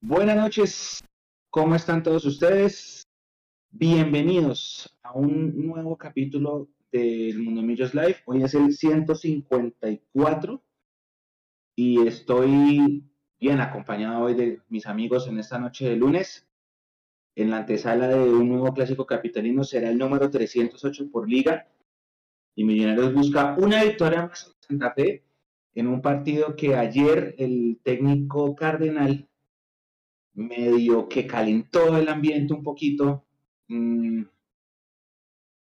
Buenas noches, ¿cómo están todos ustedes? Bienvenidos a un nuevo capítulo del Mundo Millos Live. Hoy es el 154 y estoy bien acompañado hoy de mis amigos en esta noche de lunes. En la antesala de un nuevo clásico capitalino será el número 308 por liga y Millonarios busca una victoria más en Santa Fe en un partido que ayer el técnico Cardenal medio que calentó el ambiente un poquito, mmm,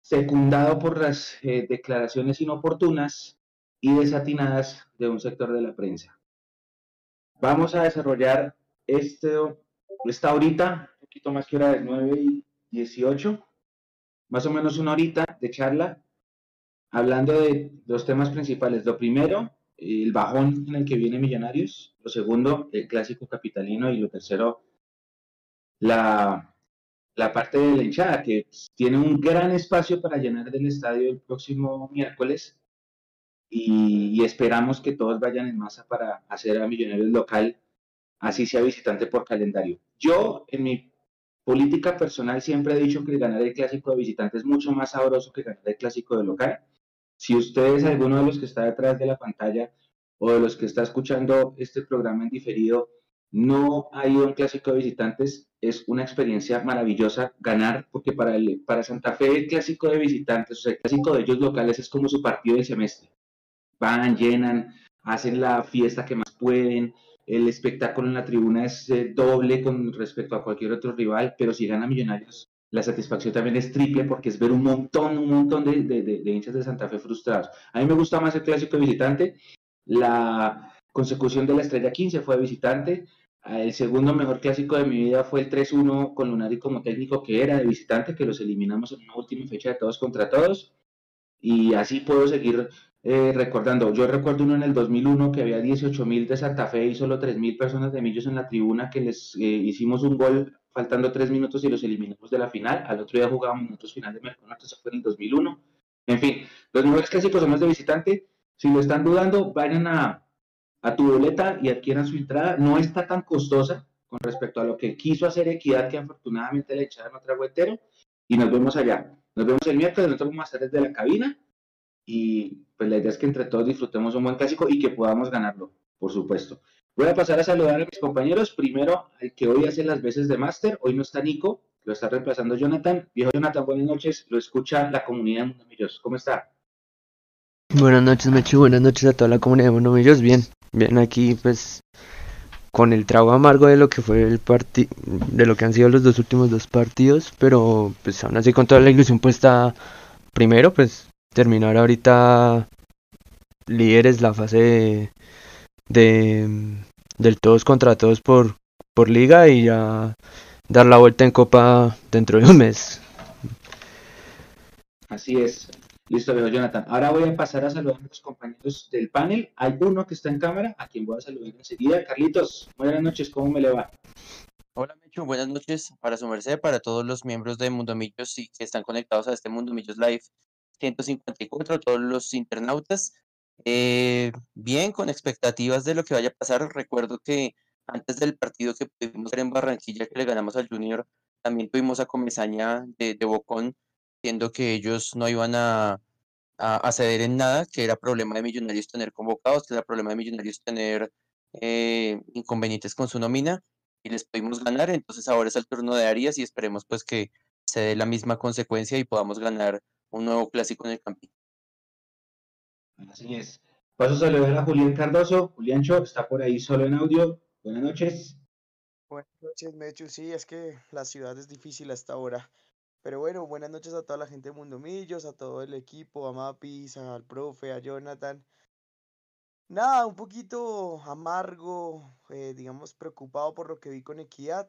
secundado por las eh, declaraciones inoportunas y desatinadas de un sector de la prensa. Vamos a desarrollar este, esta horita, un poquito más que hora de 9 y 18, más o menos una horita de charla, hablando de los temas principales. Lo primero, el bajón en el que viene Millonarios. Lo segundo, el clásico capitalino. Y lo tercero, la la parte de la hinchada, que tiene un gran espacio para llenar del estadio el próximo miércoles y, esperamos que todos vayan en masa para hacer a Millonarios local, así sea visitante por calendario. Yo, en mi política personal, siempre he dicho que ganar el clásico de visitante es mucho más sabroso que ganar el clásico de local. Si ustedes, alguno de los que está detrás de la pantalla o de los que está escuchando este programa en diferido, no ha ido a un clásico de visitantes, es una experiencia maravillosa ganar, porque para, para Santa Fe el clásico de visitantes, o sea, el clásico de ellos locales es como su partido del semestre. Van, llenan, hacen la fiesta que más pueden, el espectáculo en la tribuna es eh, doble con respecto a cualquier otro rival, pero si gana Millonarios, la satisfacción también es triple porque es ver un montón, un montón de, de, de hinchas de Santa Fe frustrados. A mí me gusta más el clásico visitante, la consecución de la estrella 15 fue visitante, el segundo mejor clásico de mi vida fue el 3-1 con Lunari como técnico, que era de visitante, que los eliminamos en una última fecha de todos contra todos. Y así puedo seguir eh, recordando. Yo recuerdo uno en el 2001 que había 18.000 de Santa Fe y solo 3.000 personas de Millos en la tribuna, que les eh, hicimos un gol faltando tres minutos y los eliminamos de la final. Al otro día jugábamos minutos final de Merconato, eso fue en el 2001. En fin, los mejores clásicos son los de visitante. Si lo están dudando, vayan a, a tu boleta y adquieran su entrada. No está tan costosa con respecto a lo que quiso hacer Equidad, que afortunadamente le echaron otra entero. Y nos vemos allá. Nos vemos el miércoles, nosotros vamos a estar desde la cabina. Y pues la idea es que entre todos disfrutemos un buen clásico y que podamos ganarlo, por supuesto. Voy a pasar a saludar a mis compañeros. Primero, el que hoy hace las veces de máster. Hoy no está Nico, lo está reemplazando Jonathan. Viejo Jonathan, buenas noches. Lo escucha la comunidad de Mundo ¿Cómo está? Buenas noches, Mechu. Buenas noches a toda la comunidad de Mundo Bien, Bien, aquí pues con el trago amargo de lo que fue el partido, de lo que han sido los dos últimos dos partidos, pero pues aún así con toda la ilusión puesta primero, pues terminar ahorita líderes la fase de, del todos contra todos por, por liga y ya dar la vuelta en copa dentro de un mes. Así es. Listo, veo Jonathan. Ahora voy a pasar a saludar a los compañeros del panel. Hay uno que está en cámara, a quien voy a saludar enseguida. Carlitos, buenas noches, ¿cómo me le va? Hola, Mecho, buenas noches para su merced, para todos los miembros de Mundo Millos y que están conectados a este Mundo Millos Live 154, todos los internautas. Eh, bien, con expectativas de lo que vaya a pasar. Recuerdo que antes del partido que pudimos ver en Barranquilla, que le ganamos al Junior, también tuvimos a Comesaña de, de Bocón siendo que ellos no iban a, a, ceder en nada, que era problema de Millonarios tener convocados, que era problema de Millonarios tener eh, inconvenientes con su nómina, y les pudimos ganar, entonces ahora es el turno de Arias y esperemos pues que se dé la misma consecuencia y podamos ganar un nuevo clásico en el Campín. Así es. Paso a saludar a Julián Cardoso. Julián Cho está por ahí solo en audio. Buenas noches. Buenas noches, Mechu. Sí, es que la ciudad es difícil hasta ahora. Pero bueno, buenas noches a toda la gente de Mundo Millos, a todo el equipo, a Mapis, al profe, a Jonathan. Nada, un poquito amargo, eh, digamos, preocupado por lo que vi con Equidad.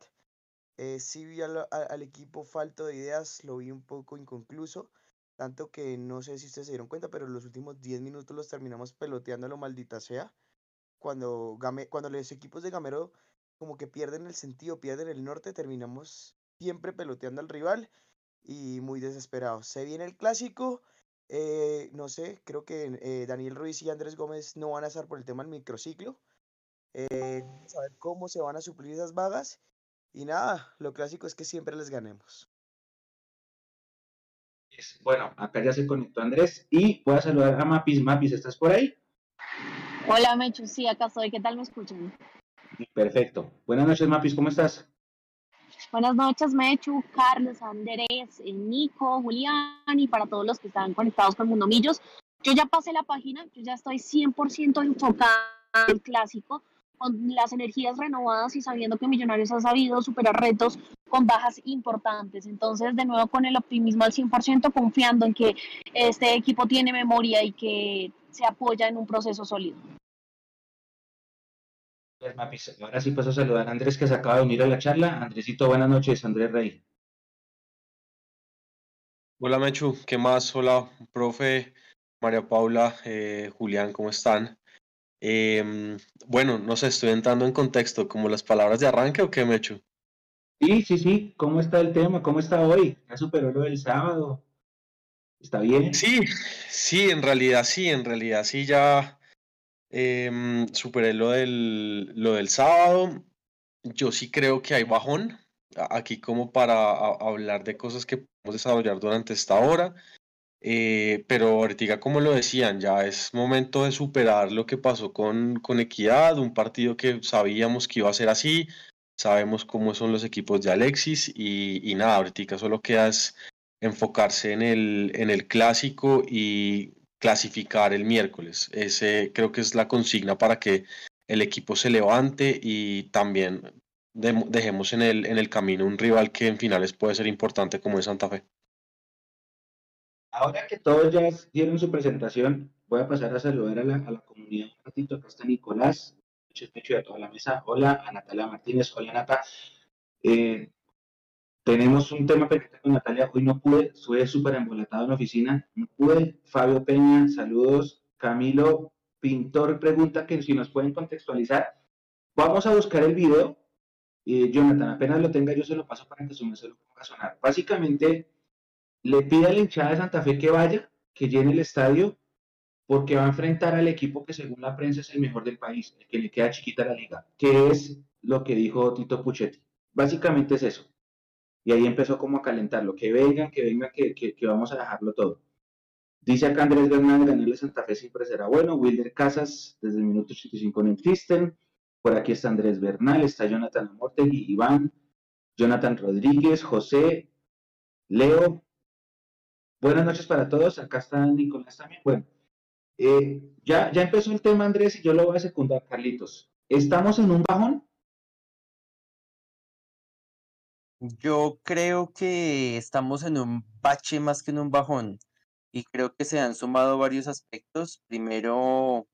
Eh, sí vi al, al, equipo falto de ideas, lo vi un poco inconcluso. Tanto que no sé si ustedes se dieron cuenta, pero los últimos 10 minutos los terminamos peloteando a lo maldita sea. Cuando, Game, cuando los equipos de Gamero como que pierden el sentido, pierden el norte, terminamos siempre peloteando al rival y muy desesperado. Se viene el clásico. Eh, no sé, creo que eh, Daniel Ruiz y Andrés Gómez no van a estar por el tema del microciclo. eh, cómo se van a suplir esas vagas. Y nada, lo clásico es que siempre les ganemos. Bueno, acá ya se conectó Andrés y voy a saludar a Mapis. Mapis, ¿estás por ahí? Hola, Mechu, sí, acá estoy. ¿Qué tal me escuchan? Perfecto. Buenas noches, Mapis, ¿cómo estás? Buenas noches, Mechu, Carlos, Andrés, eh, Nico, Julián y para todos los que están conectados con Mundo Millos. Yo ya pasé la página, yo ya estoy 100% enfocada en el clásico, con las energías renovadas y sabiendo que Millonarios ha sabido superar retos con bajas importantes. Entonces, de nuevo, con el optimismo al 100%, confiando en que este equipo tiene memoria y que se apoya en un proceso sólido. Ahora sí paso a saludar a Andrés que se acaba de unir a la charla. Andresito, buenas noches, Andrés Rey. Hola Mechu, ¿qué más? Hola, profe, María Paula, eh, Julián, ¿cómo están? Em, bueno, no sé, estoy entrando en contexto, como las palabras de arranque o qué, Mechu? Sí, sí, sí, ¿cómo está el tema? ¿Cómo está hoy? ¿Ya superó lo del sábado? ¿Está bien? Sí, sí, en realidad sí, en realidad sí, ya em, superé lo del, lo del sábado. Yo sí creo que hay bajón aquí como para hablar de cosas que podemos desarrollar durante esta hora. Eh, pero ahorita, como lo decían, ya es momento de superar lo que pasó con, con Equidad, un partido que sabíamos que iba a ser así, sabemos cómo son los equipos de Alexis y, nada, ahorita solo queda enfocarse en el, en el clásico y clasificar el miércoles. Ese creo que es la consigna para que el equipo se levante y también dejemos en el, en el camino un rival que en finales puede ser importante como es Santa Fe. Ahora que todos ya dieron su presentación, voy a pasar a saludar a la, a la comunidad un ratito. Acá está Nicolás, Pecho de toda la mesa. Hola, a Natalia Martínez. Hola, Nata. Eh, tenemos un tema pendiente con Natalia. Hoy no pude, estuve súper embolatado en la oficina. No pude. Fabio Peña, saludos. Camilo Pintor pregunta que si nos pueden contextualizar. Vamos a buscar el video. Eh, Jonathan, apenas lo tenga, yo se lo paso para que su se lo ponga a sonar. Básicamente, le pide a la hinchada de Santa Fe que vaya, que llene el estadio, porque va a enfrentar al equipo que según la prensa es el mejor del país, el que le queda chiquita la liga, que es lo que dijo Tito Puchetti. Básicamente es eso. Y ahí empezó como a calentarlo, que vengan, que vengan, que, vamos a dejarlo todo. Dice acá Andrés Bernal, ganarle Santa Fe siempre será bueno. Wilder Casas, desde el minuto 85 no existen. Por aquí está Andrés Bernal, está Jonathan Amortegui, Iván, Jonathan Rodríguez, José, Leo, Buenas noches para todos. Acá está Nicolás también. Bueno, eh, ya, ya empezó el tema, Andrés, y yo lo voy a secundar, Carlitos. ¿Estamos en un bajón? Yo creo que estamos en un bache más que en un bajón. Y creo que se han sumado varios aspectos. Primero,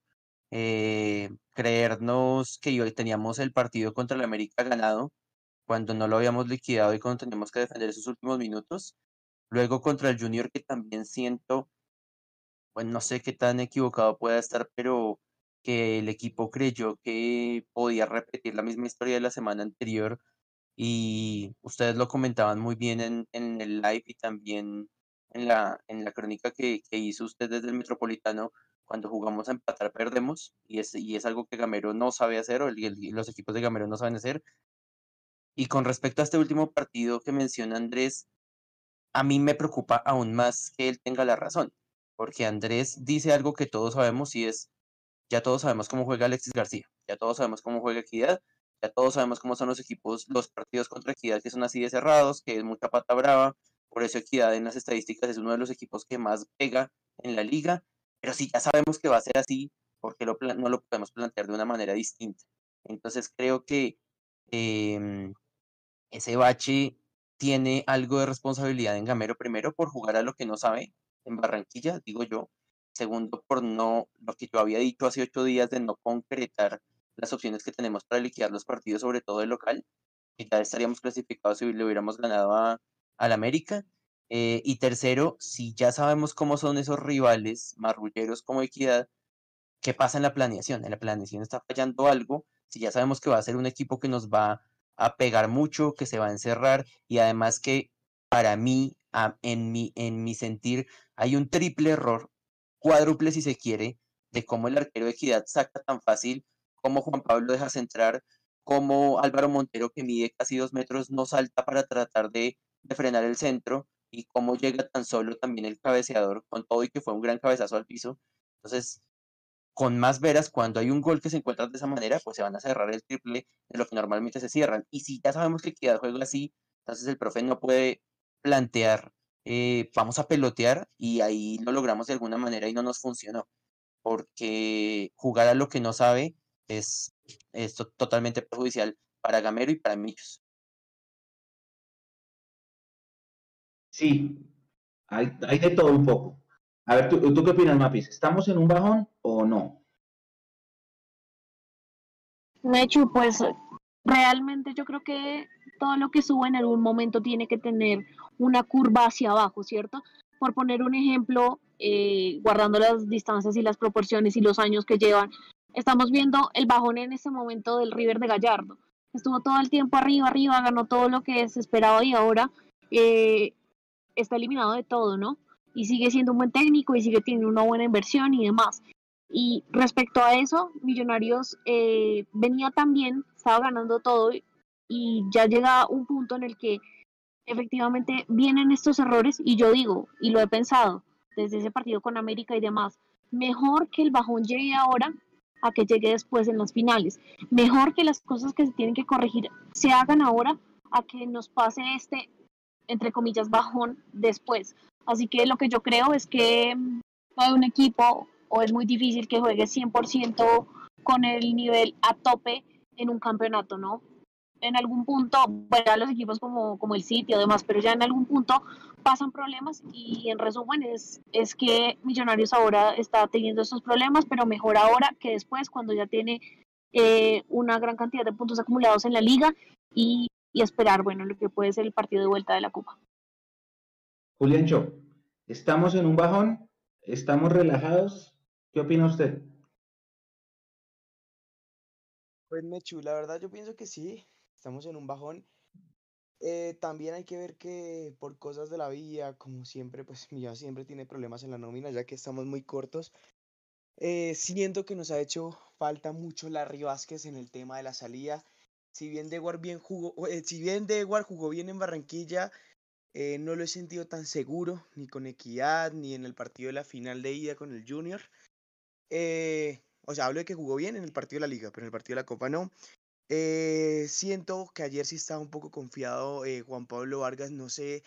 eh, creernos que hoy teníamos el partido contra el América ganado cuando no lo habíamos liquidado y cuando teníamos que defender esos últimos minutos. Luego contra el Junior, que también siento, bueno, no sé qué tan equivocado pueda estar, pero que el equipo creyó que podía repetir la misma historia de la semana anterior y ustedes lo comentaban muy bien en, en el live y también en la, en la crónica que, que hizo usted desde el Metropolitano, cuando jugamos a empatar perdemos y es, y es algo que Gamero no sabe hacer o los equipos de Gamero no saben hacer. Y con respecto a este último partido que menciona Andrés, a mí me preocupa aún más que él tenga la razón, porque Andrés dice algo que todos sabemos y es, ya todos sabemos cómo juega Alexis García, ya todos sabemos cómo juega Equidad, ya todos sabemos cómo son los equipos, los partidos contra Equidad que son así de cerrados, que es mucha pata brava, por eso Equidad en las estadísticas es uno de los equipos que más pega en la liga, pero si ya sabemos que va a ser así, porque no lo podemos plantear de una manera distinta? Entonces creo que em, ese bache tiene algo de responsabilidad en Gamero, primero por jugar a lo que no sabe en Barranquilla, digo yo. Segundo, por no, lo que yo había dicho hace ocho días de no concretar las opciones que tenemos para liquidar los partidos, sobre todo el local, que ya estaríamos clasificados si le hubiéramos ganado a, al América. Eh, y tercero, si ya sabemos cómo son esos rivales marrulleros como Equidad, ¿qué pasa en la planeación? En la planeación está fallando algo. Si ya sabemos que va a ser un equipo que nos va a pegar mucho, que se va a encerrar y además que para mí, en, mi, en mi sentir, hay un triple error, cuádruple si se quiere, de cómo el arquero de equidad saca tan fácil cómo Juan Pablo deja centrar, cómo Álvaro Montero, que mide casi dos metros, no salta para tratar de, de frenar el centro, y cómo llega tan solo también el cabeceador, con todo y que fue un gran cabezazo al piso. Entonces, con más veras, cuando hay un gol que se encuentra de esa manera, pues se van a cerrar el triple de lo que normalmente se cierran. Y si ya sabemos que queda el juego así, entonces el profe no puede plantear, eh, vamos a pelotear y ahí lo logramos de alguna manera y no nos funcionó. Porque jugar a lo que no sabe es, esto totalmente perjudicial para Gamero y para Millos. Sí, hay de todo un poco. A ver, ¿tú, ¿tú, qué opinas, Mapis? ¿Estamos en un bajón o no? Mechu, pues realmente yo creo que todo lo que sube en algún momento tiene que tener una curva hacia abajo, ¿cierto? Por poner un ejemplo, eh, guardando las distancias y las proporciones y los años que llevan, estamos viendo el bajón en ese momento del River de Gallardo. Estuvo todo el tiempo arriba, arriba, ganó todo lo que se esperaba y ahora eh, está eliminado de todo, ¿no? Y sigue siendo un buen técnico y sigue teniendo una buena inversión y demás. Y respecto a eso, Millonarios eh, venía también, estaba ganando todo y ya llega un punto en el que efectivamente vienen estos errores y yo digo, y lo he pensado desde ese partido con América y demás, mejor que el bajón llegue ahora a que llegue después en las finales. Mejor que las cosas que se tienen que corregir se hagan ahora a que nos pase este entre comillas, bajón después. Así que lo que yo creo es que no hay un equipo o es muy difícil que juegue 100% con el nivel a tope en un campeonato, ¿no? En algún punto, bueno, los equipos como, como el City o demás, pero ya en algún punto pasan problemas y en resumen es, es que Millonarios ahora está teniendo estos problemas, pero mejor ahora que después cuando ya tiene eh, una gran cantidad de puntos acumulados en la liga y y esperar, bueno, lo que puede ser el partido de vuelta de la Copa. Julián Cho, ¿estamos en un bajón? ¿Estamos relajados? ¿Qué opina usted? Pues Mechu, la verdad yo pienso que sí, estamos en un bajón. Eh, también hay que ver que por cosas de la vida, como siempre, pues ya siempre tiene problemas en la nómina, ya que estamos muy cortos. Eh, siento que nos ha hecho falta mucho Larry Vázquez en el tema de la salida si bien Dewar bien jugó, eh, si bien jugó bien en Barranquilla, eh, no lo he sentido tan seguro, ni con Equidad, ni en el partido de la final de ida con el Junior. Eh, o sea, hablo de que jugó bien en el partido de la Liga, pero en el partido de la Copa no. siento que ayer sí estaba un poco confiado Juan Pablo Vargas, no sé.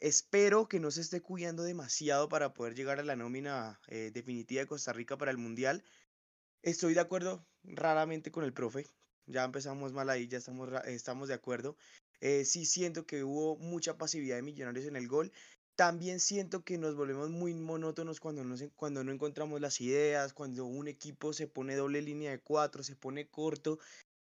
espero que no se esté cuidando demasiado para poder llegar a la nómina definitiva de Costa Rica para el Mundial. Estoy de acuerdo raramente con el profe ya empezamos mal ahí, ya estamos, estamos de acuerdo. Eh, sí siento que hubo mucha pasividad de Millonarios en el gol. También siento que nos volvemos muy monótonos cuando no, cuando no encontramos las ideas, cuando un equipo se pone doble línea de cuatro, se pone corto,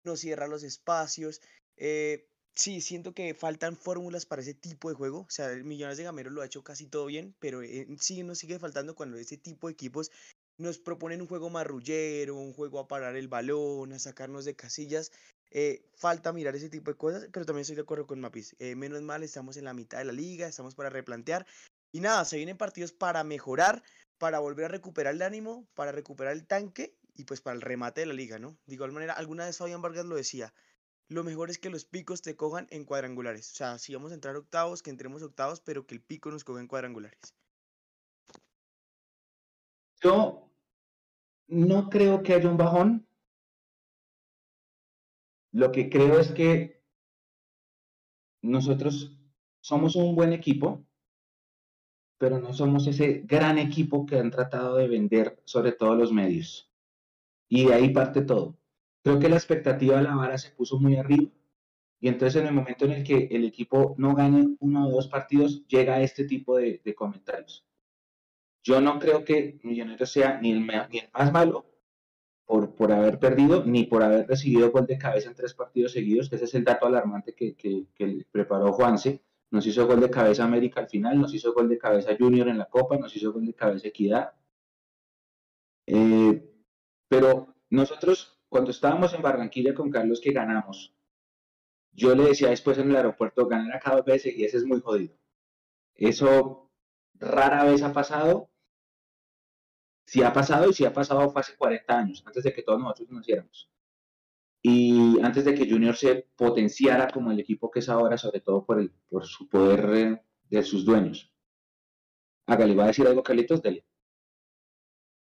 no cierra los espacios. Eh, sí, siento que faltan fórmulas para ese tipo de juego. O sea, el Millonarios de Gamero lo ha hecho casi todo bien, pero eh, sí nos sigue faltando cuando ese tipo de equipos nos proponen un juego marrullero, un juego a parar el balón, a sacarnos de casillas. Eh, falta mirar ese tipo de cosas, pero también estoy de acuerdo con Mapis. Eh, menos mal, estamos en la mitad de la liga, estamos para replantear. Y nada, se vienen partidos para mejorar, para volver a recuperar el ánimo, para recuperar el tanque y pues para el remate de la liga, ¿no? De igual manera, alguna vez Fabián Vargas lo decía, lo mejor es que los picos te cojan en cuadrangulares. O sea, si vamos a entrar octavos, que entremos octavos, pero que el pico nos coja en cuadrangulares. Yo no creo que haya un bajón. Lo que creo es que nosotros somos un buen equipo, pero no somos ese gran equipo que han tratado de vender, sobre todo los medios. Y de ahí parte todo. Creo que la expectativa de la vara se puso muy arriba. Y entonces en el momento en el que el equipo no gane uno o dos partidos, llega este tipo de, de comentarios. Yo no creo que Millonarios sea ni el, más malo por, por, haber perdido, ni por haber recibido gol de cabeza en tres partidos seguidos, que ese es el dato alarmante que, que, preparó Juanse. Nos hizo gol de cabeza América al final, nos hizo gol de cabeza Junior en la Copa, nos hizo gol de cabeza Equidad. Eh, pero nosotros, cuando estábamos en Barranquilla con Carlos, que ganamos, yo le decía después en el aeropuerto, ganar acá dos veces y ese es muy jodido. Eso rara vez ha pasado Si ha pasado y si ha pasado fue hace 40 años, antes de que todos nosotros naciéramos. Y antes de que Junior se potenciara como el equipo que es ahora, sobre todo por, el, por su poder eh, de sus dueños. Hágale, ¿va a decir algo, Carlitos? Dele.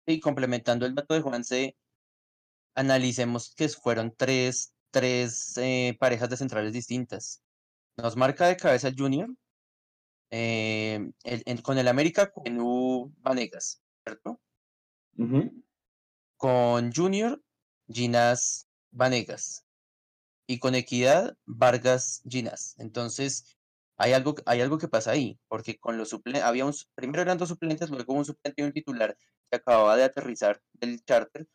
Y complementando el dato de Juanse, analicemos que fueron tres, tres eh, parejas de centrales distintas. Nos marca de cabeza el Junior, eh, con el América, con Vanegas, ¿cierto? Con Junior, Ginas Vanegas. Y con Equidad, Vargas Ginas. Entonces, hay algo, hay algo que pasa ahí, porque con los suplentes, había primero eran dos suplentes, luego un suplente y un titular que acababa de aterrizar del charter,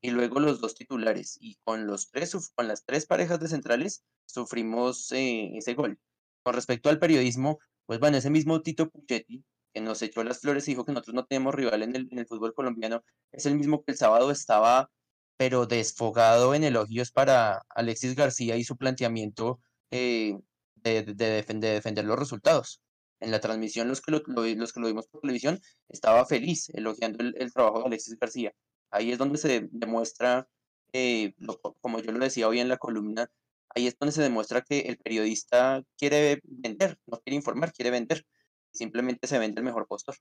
y luego los dos titulares. Y con los tres, con las tres parejas de centrales, sufrimos eh, ese gol. Con respecto al periodismo, pues bueno, ese mismo Tito Puchetti, que nos echó las flores y dijo que nosotros no tenemos rival en el, en el fútbol colombiano, es el mismo que el sábado estaba, pero desfogado en elogios para Alexis García y su planteamiento eh, de, defender, defender, los resultados. En la transmisión, los que lo, los que lo vimos por televisión, estaba feliz elogiando el, trabajo de Alexis García. Ahí es donde se demuestra, eh, como yo lo decía hoy en la columna, ahí es donde se demuestra que el periodista quiere vender, no quiere informar, quiere vender. Simplemente se vende el mejor postor.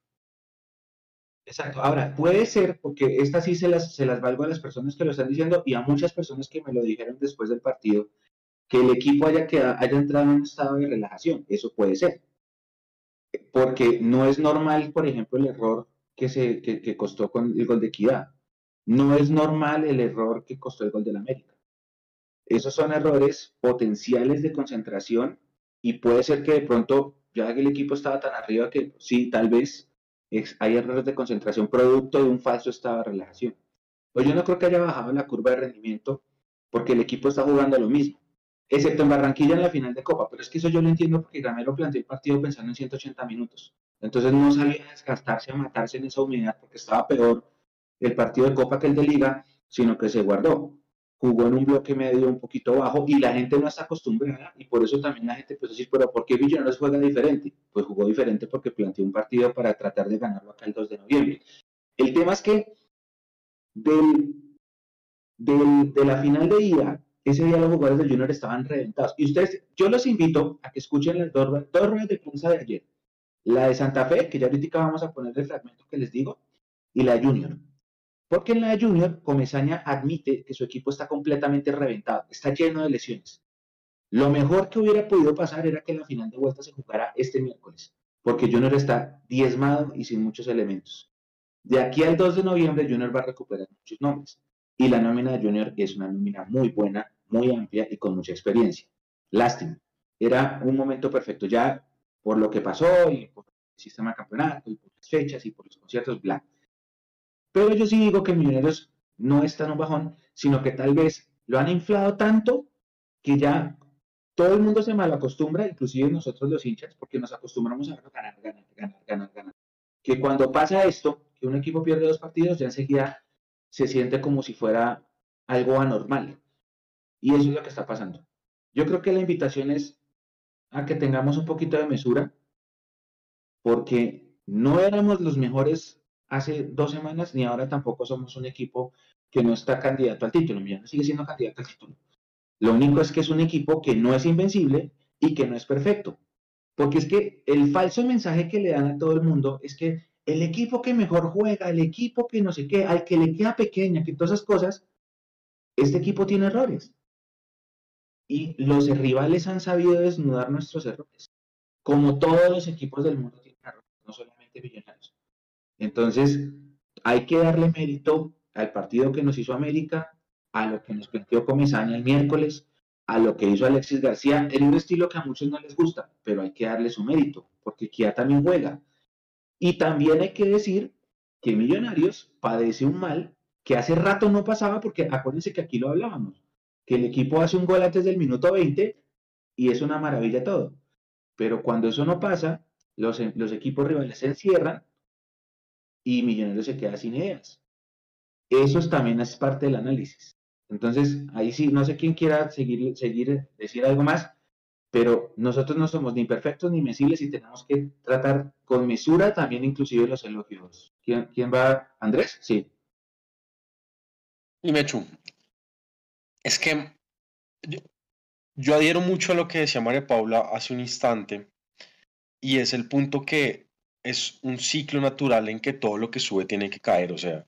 Exacto. Ahora, puede ser, porque esta sí se las, se las valgo a las personas que lo están diciendo y a muchas personas que me lo dijeron después del partido, que el equipo haya, haya entrado en un estado de relajación. Eso puede ser. Porque no es normal, por ejemplo, el error que, se, que, costó con el gol de Equidad. No es normal el error que costó el gol del América. Esos son errores potenciales de concentración y puede ser que de pronto ya que el equipo estaba tan arriba que sí, tal vez hay errores de concentración producto de un falso estado de relajación. Pues yo no creo que haya bajado la curva de rendimiento porque el equipo está jugando lo mismo, excepto en Barranquilla en la final de Copa, pero es que eso yo lo entiendo porque Gamero planteó el partido pensando en 180 minutos. Entonces no sabía desgastarse a matarse en esa humedad porque estaba peor el partido de Copa que el de Liga, sino que se guardó jugó en un bloque medio un poquito bajo y la gente no está acostumbrada y por eso también la gente puede decir, pero ¿por qué Millonarios juega diferente? Pues jugó diferente porque planteó un partido para tratar de ganarlo acá el 2 de noviembre. El tema es que del, de la final de ida, ese día los jugadores del Junior estaban reventados. Y ustedes, yo los invito a que escuchen las dos, dos ruedas de prensa de ayer. La de Santa Fe, que ya ahorita vamos a poner el fragmento que les digo, y la Junior. Porque en la Junior, Comesaña admite que su equipo está completamente reventado, está lleno de lesiones. Lo mejor que hubiera podido pasar era que la final de vuelta se jugara este miércoles, porque Junior está diezmado y sin muchos elementos. De aquí al 2 de noviembre, Junior va a recuperar muchos nombres. Y la nómina de Junior es una nómina muy buena, muy amplia y con mucha experiencia. Lástima. Era un momento perfecto. Ya por lo que pasó y por el sistema de campeonato y por las fechas y por los conciertos, bla. Pero yo sí digo que Millonarios no está en un bajón, sino que tal vez lo han inflado tanto que ya todo el mundo se malacostumbra, inclusive nosotros los hinchas, porque nos acostumbramos a ganar, ganar, ganar, ganar, ganar. Que cuando pasa esto, que un equipo pierde dos partidos, ya enseguida se siente como si fuera algo anormal. Y eso es lo que está pasando. Yo creo que la invitación es a que tengamos un poquito de mesura, porque no éramos los mejores hace dos semanas, ni ahora tampoco somos un equipo que no está candidato al título. Millonarios sigue siendo candidato al título. Lo único es que es un equipo que no es invencible y que no es perfecto. Porque es que el falso mensaje que le dan a todo el mundo es que el equipo que mejor juega, el equipo que no sé qué, al que le queda pequeña, que todas esas cosas, este equipo tiene errores. Y los rivales han sabido desnudar nuestros errores. Como todos los equipos del mundo tienen errores, no solamente Millonarios. Entonces, hay que darle mérito al partido que nos hizo América, a lo que nos planteó Comesaña el miércoles, a lo que hizo Alexis García, en un estilo que a muchos no les gusta, pero hay que darle su mérito, porque Kia también juega. Y también hay que decir que Millonarios padece un mal que hace rato no pasaba, porque acuérdense que aquí lo hablábamos, que el equipo hace un gol antes del minuto 20 y es una maravilla todo. Pero cuando eso no pasa, los, los equipos rivales se encierran y Millonarios se queda sin ideas. Eso también es parte del análisis. Entonces, ahí sí, no sé quién quiera seguir, seguir, decir algo más. pero nosotros no somos ni perfectos ni mesiles y tenemos que tratar con mesura también inclusive los elogios. ¿Quién, quién va? ¿Andrés? Sí. Y Mechu, es que yo, yo adhiero mucho a lo que decía María Paula hace un instante y es el punto que es un ciclo natural en que todo lo que sube tiene que caer, o sea,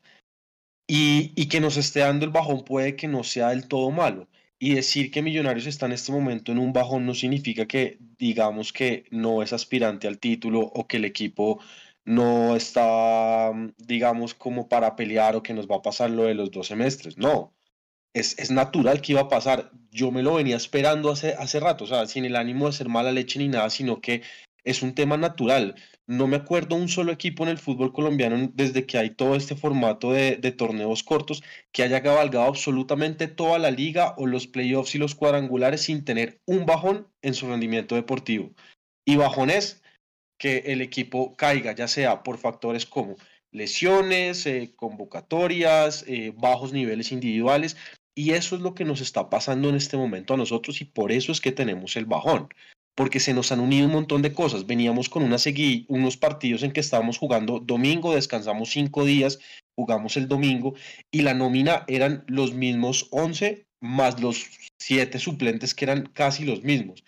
y, y que nos esté dando el bajón puede que no sea del todo malo. Y decir que Millonarios está en este momento en un bajón no significa que digamos que no es aspirante al título o que el equipo no está, digamos, como para pelear o que nos va a pasar lo de los dos semestres. No, es, es natural que iba a pasar. Yo me lo venía esperando hace, hace rato, o sea, sin el ánimo de ser mala leche ni nada, sino que es un tema natural. No me acuerdo un solo equipo en el fútbol colombiano desde que hay todo este formato de, torneos cortos que haya cabalgado absolutamente toda la liga o los playoffs y los cuadrangulares sin tener un bajón en su rendimiento deportivo. Y bajón es que el equipo caiga, ya sea por factores como lesiones, eh, convocatorias, eh, bajos niveles individuales. Y eso es lo que nos está pasando en este momento a nosotros y por eso es que tenemos el bajón porque se nos han unido un montón de cosas. Veníamos con una unos partidos en que estábamos jugando domingo, descansamos cinco días, jugamos el domingo y la nómina eran los mismos 11 más los siete suplentes que eran casi los mismos.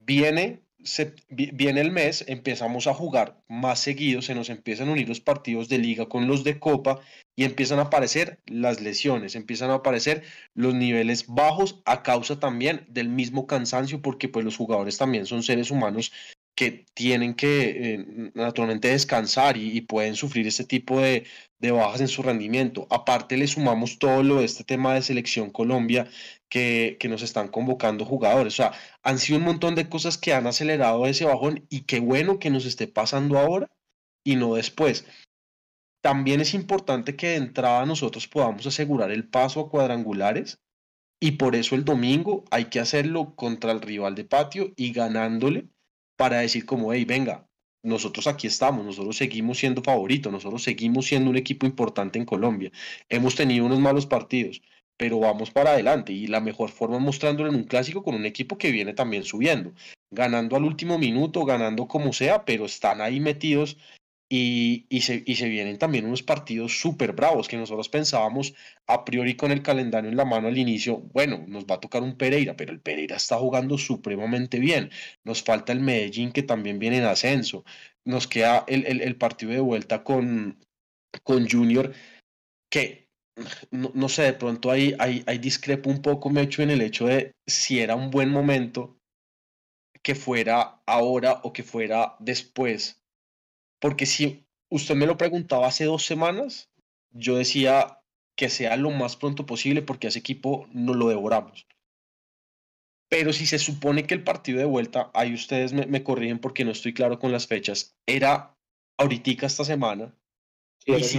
Viene se, viene el mes, empezamos a jugar más seguido, se nos empiezan a unir los partidos de liga con los de copa y empiezan a aparecer las lesiones, empiezan a aparecer los niveles bajos a causa también del mismo cansancio porque pues los jugadores también son seres humanos que tienen que eh, naturalmente descansar y, pueden sufrir este tipo de, de, bajas en su rendimiento. Aparte le sumamos todo lo de este tema de selección Colombia que, nos están convocando jugadores. O sea, han sido un montón de cosas que han acelerado ese bajón y qué bueno que nos esté pasando ahora y no después. También es importante que de entrada nosotros podamos asegurar el paso a cuadrangulares y por eso el domingo hay que hacerlo contra el rival de patio y ganándole para decir como, hey, venga, nosotros aquí estamos, nosotros seguimos siendo favoritos, nosotros seguimos siendo un equipo importante en Colombia. Hemos tenido unos malos partidos, pero vamos para adelante y la mejor forma mostrándolo en un clásico con un equipo que viene también subiendo, ganando al último minuto, ganando como sea, pero están ahí metidos y, y, se, y se vienen también unos partidos súper bravos que nosotros pensábamos a priori con el calendario en la mano al inicio, bueno, nos va a tocar un Pereira, pero el Pereira está jugando supremamente bien. Nos falta el Medellín que también viene en ascenso. Nos queda el, el, el partido de vuelta con, con Junior que no, no, sé, de pronto ahí, ahí, ahí discrepo un poco, me hecho en el hecho de si era un buen momento que fuera ahora o que fuera después porque si usted me lo preguntaba hace dos semanas, yo decía que sea lo más pronto posible porque a ese equipo no lo devoramos. Pero si se supone que el partido de vuelta, ahí ustedes me, me corrigen porque no estoy claro con las fechas, era ahorita esta semana, sí, y si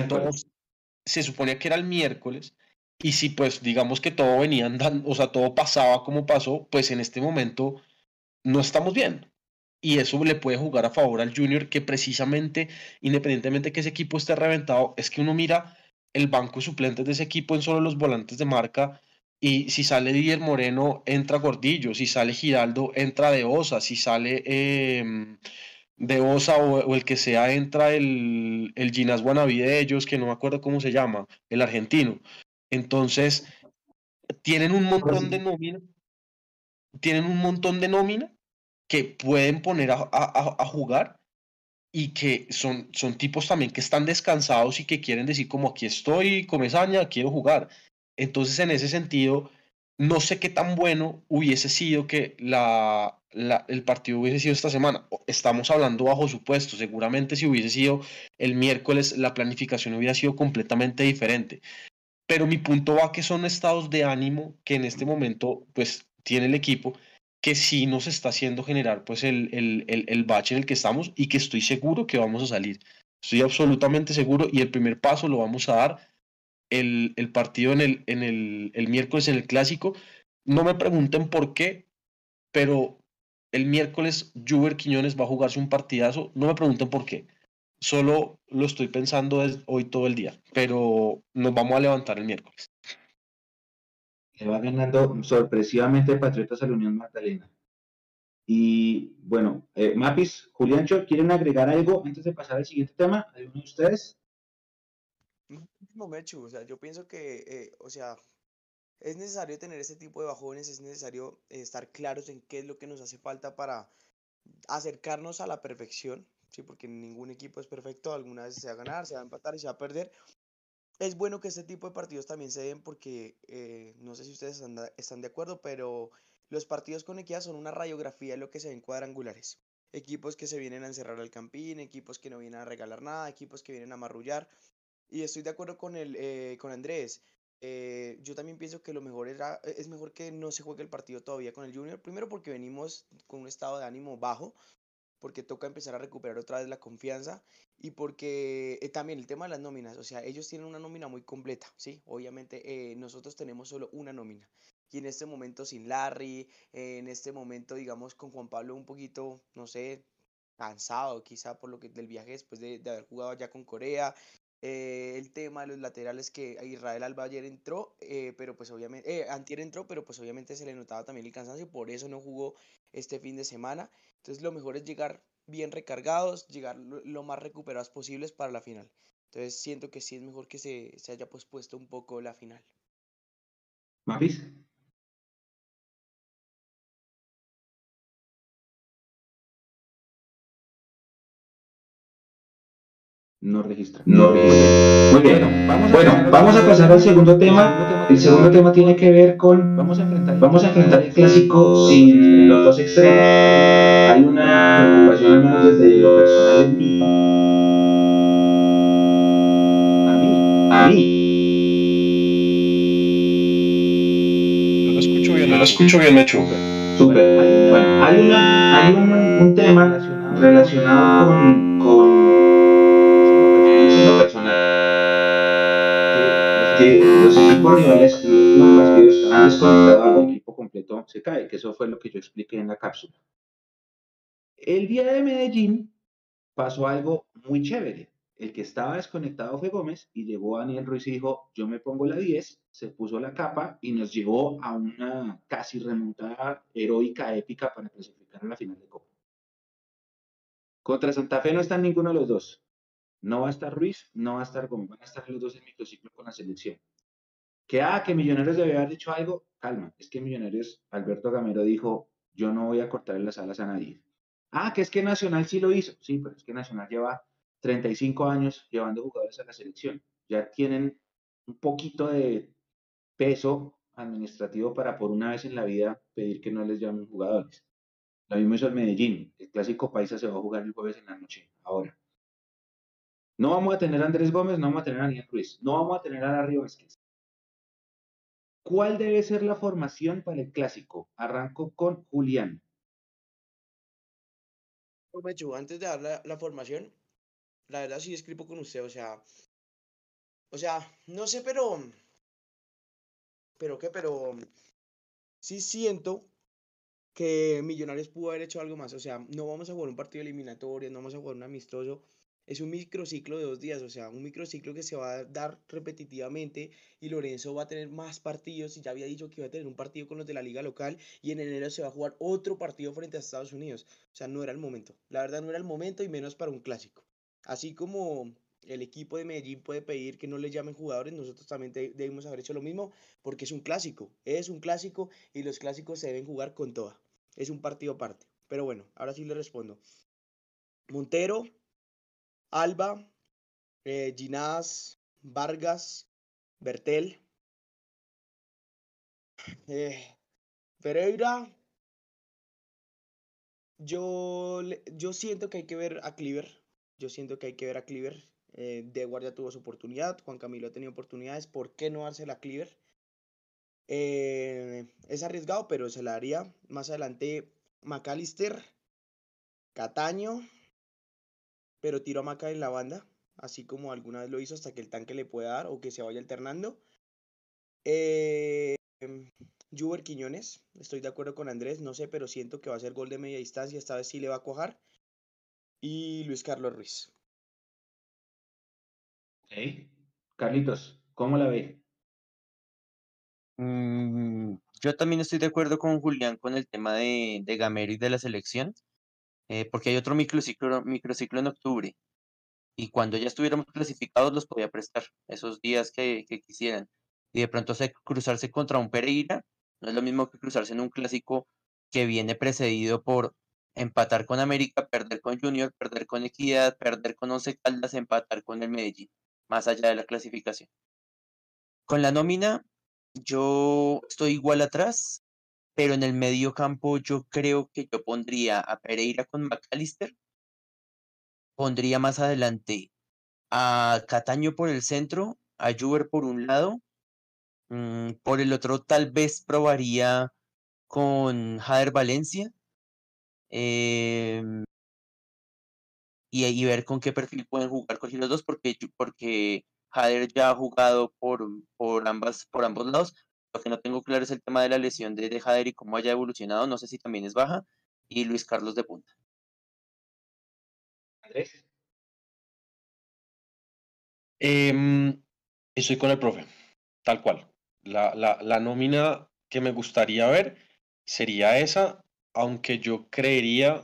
se suponía que era el miércoles, y si pues digamos que todo venía andando, o sea, todo pasaba como pasó, pues en este momento no estamos bien y eso le puede jugar a favor al Junior, que precisamente, independientemente que ese equipo esté reventado, es que uno mira el banco de suplentes de ese equipo en solo los volantes de marca. Y si sale Didier Moreno, entra Gordillo. Si sale Giraldo, entra De Osa. Si sale eh, De Osa o, el que sea, entra el, el Ginas Guanabí de ellos, que no me acuerdo cómo se llama, el argentino. Entonces, tienen un montón de nómina. Tienen un montón de nómina que pueden poner a, a, a, jugar y que son, son tipos también que están descansados y que quieren decir como aquí estoy, comezaña, quiero jugar. Entonces, en ese sentido, no sé qué tan bueno hubiese sido que la, el partido hubiese sido esta semana. Estamos hablando bajo supuesto. Seguramente si hubiese sido el miércoles, la planificación hubiera sido completamente diferente. Pero mi punto va que son estados de ánimo que en este momento pues tiene el equipo que sí nos está haciendo generar pues el, el, el, el, bache en el que estamos y que estoy seguro que vamos a salir. Estoy absolutamente seguro y el primer paso lo vamos a dar el, partido en, el, en el, el miércoles en el clásico. No me pregunten por qué, pero el miércoles Juber Quiñones va a jugarse un partidazo. No me pregunten por qué. Solo lo estoy pensando hoy todo el día, pero nos vamos a levantar el miércoles va ganando sorpresivamente Patriotas a la Unión Magdalena. Y bueno, eh, Mapis, Juliancho, ¿quieren agregar algo antes de pasar al siguiente tema? ¿Alguno de ustedes? No, Mechu, o sea, yo pienso que, eh, o sea, es necesario tener este tipo de bajones, es necesario eh, estar claros en qué es lo que nos hace falta para acercarnos a la perfección, ¿sí? Porque ningún equipo es perfecto, alguna vez se va a ganar, se va a empatar y se va a perder. Es bueno que este tipo de partidos también se den porque, eh, no sé si ustedes están de acuerdo, pero los partidos con equidad son una radiografía de lo que se ven cuadrangulares. Equipos que se vienen a encerrar al campín, equipos que no vienen a regalar nada, equipos que vienen a marrullar. Y estoy de acuerdo con, el, eh, con Andrés. Eh, yo también pienso que lo mejor era, es mejor que no se juegue el partido todavía con el Junior. Primero porque venimos con un estado de ánimo bajo, porque toca empezar a recuperar otra vez la confianza y porque eh, también el tema de las nóminas, o sea, ellos tienen una nómina muy completa, ¿sí? Obviamente nosotros tenemos solo una nómina y en este momento sin Larry, en este momento, digamos, con Juan Pablo un poquito, no sé, cansado quizá por lo que del viaje después de, haber jugado allá con Corea. Eh, el tema de los laterales que Israel Alba ayer entró, eh, pero pues obviamente, eh, Antier entró, pero pues obviamente se le notaba también el cansancio, por eso no jugó este fin de semana. Entonces lo mejor es llegar bien recargados, llegar lo, más recuperados posibles para la final. Entonces siento que sí es mejor que se, se haya pospuesto un poco la final. Mapis. No registra. No registra. Muy bien. Bueno, vamos a pasar al segundo tema. El segundo tema tiene que ver con. Vamos a enfrentar, vamos a enfrentar el clásico sin los dos extremos. Hay una preocupación más desde lo personal en mí. A mí. A mí. No lo escucho bien, no lo escucho bien, me chupa. Súper. Bueno, hay, una, hay un, un tema relacionado con, los equipos rivales, los partidos al equipo completo, se cae, que eso fue lo que yo expliqué en la cápsula. El día de Medellín pasó algo muy chévere. El que estaba desconectado fue Gómez y llegó Daniel Ruiz y dijo, yo me pongo la 10, se puso la capa y nos llevó a una casi remontada heroica, épica para clasificar a la final de Copa. Contra Santa Fe no están ninguno de los dos. No va a estar Ruiz, no va a estar Gómez, van a estar los dos en microciclo con la selección. Que, ah, que Millonarios debe haber dicho algo, calma, es que Millonarios, Alberto Gamero dijo, yo no voy a cortar las alas a nadie. Ah, que es que Nacional sí lo hizo, sí, pero es que Nacional lleva 35 años llevando jugadores a la selección. Ya tienen un poquito de peso administrativo para por una vez en la vida pedir que no les llamen jugadores. Lo mismo hizo el Medellín. El clásico paisa se va a jugar el jueves en la noche, ahora. No vamos a tener a Andrés Gómez, no vamos a tener a Daniel Ruiz, no vamos a tener a Darío Vázquez. ¿Cuál debe ser la formación para el clásico? Arranco con Julián. Antes de dar la, formación, la verdad sí escribo con usted, o sea, o sea, no sé, pero, pero qué, pero sí siento que Millonarios pudo haber hecho algo más, o sea, no vamos a jugar un partido eliminatorio, no vamos a jugar un amistoso, es un microciclo de dos días, o sea, un microciclo que se va a dar repetitivamente y Lorenzo va a tener más partidos y ya había dicho que iba a tener un partido con los de la liga local y en enero se va a jugar otro partido frente a Estados Unidos. O sea, no era el momento. La verdad no era el momento y menos para un clásico. Así como el equipo de Medellín puede pedir que no le llamen jugadores, nosotros también debemos haber hecho lo mismo porque es un clásico, es un clásico y los clásicos se deben jugar con toda. Es un partido aparte. Pero bueno, ahora sí le respondo. Montero, Alba, eh, Ginás, Vargas, Bertel, eh, Pereira. Yo, yo siento que hay que ver a Cleaver. Yo siento que hay que ver a Cleaver. Eh, de guardia tuvo su oportunidad. Juan Camilo ha tenido oportunidades. ¿Por qué no dársela a Cleaver? Eh, es arriesgado, pero se la haría. Más adelante, McAllister, Cataño pero tiro a Maca en la banda, así como alguna vez lo hizo hasta que el tanque le pueda dar o que se vaya alternando. Eh, Juber Quiñones, estoy de acuerdo con Andrés, no sé, pero siento que va a ser gol de media distancia, esta vez sí le va a cojar. Y Luis Carlos Ruiz. Ok. Carlitos, ¿cómo la ve? Mm, yo también estoy de acuerdo con Julián con el tema de, de Gamero y de la selección, eh, porque hay otro microciclo, microciclo en octubre y cuando ya estuviéramos clasificados los podía prestar esos días que, quisieran. Y de pronto se, cruzarse contra un Pereira no es lo mismo que cruzarse en un clásico que viene precedido por empatar con América, perder con Junior, perder con Equidad, perder con Once Caldas, empatar con el Medellín, más allá de la clasificación. Con la nómina, yo estoy igual atrás, pero en el medio campo yo creo que yo pondría a Pereira con McAllister, pondría más adelante a Cataño por el centro, a Juber por un lado, mm, por el otro tal vez probaría con Jader Valencia em, y, y ver con qué perfil pueden jugar con los dos, porque, porque Jader ya ha jugado por, por, ambas, por ambos lados. Lo que no tengo claro es el tema de la lesión de, de Jader y cómo haya evolucionado. No sé si también es baja. Y Luis Carlos de punta. Andrés. Em, estoy con el profe, tal cual. La, la, la nómina que me gustaría ver sería esa, aunque yo creería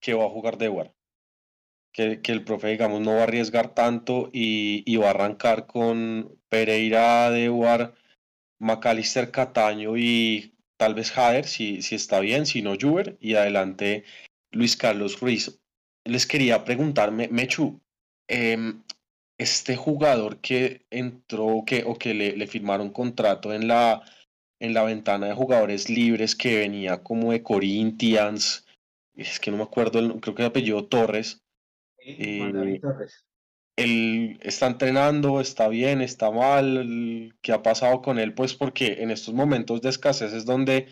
que va a jugar de. Que, que, el profe, digamos, no va a arriesgar tanto y, y va a arrancar con Pereira, Dewar, McAllister, Cataño y tal vez Jader, si, si está bien, si no Juber, y adelante Luis Carlos Ruiz. Les quería preguntarme, Mechu, eh, este jugador que entró que, o que le, le firmaron contrato en la, en la ventana de jugadores libres que venía como de Corinthians, es que no me acuerdo, el, creo que el apellido Torres. Eh, Torres. Él está entrenando, está bien, está mal, ¿qué ha pasado con él? Pues porque en estos momentos de escasez es donde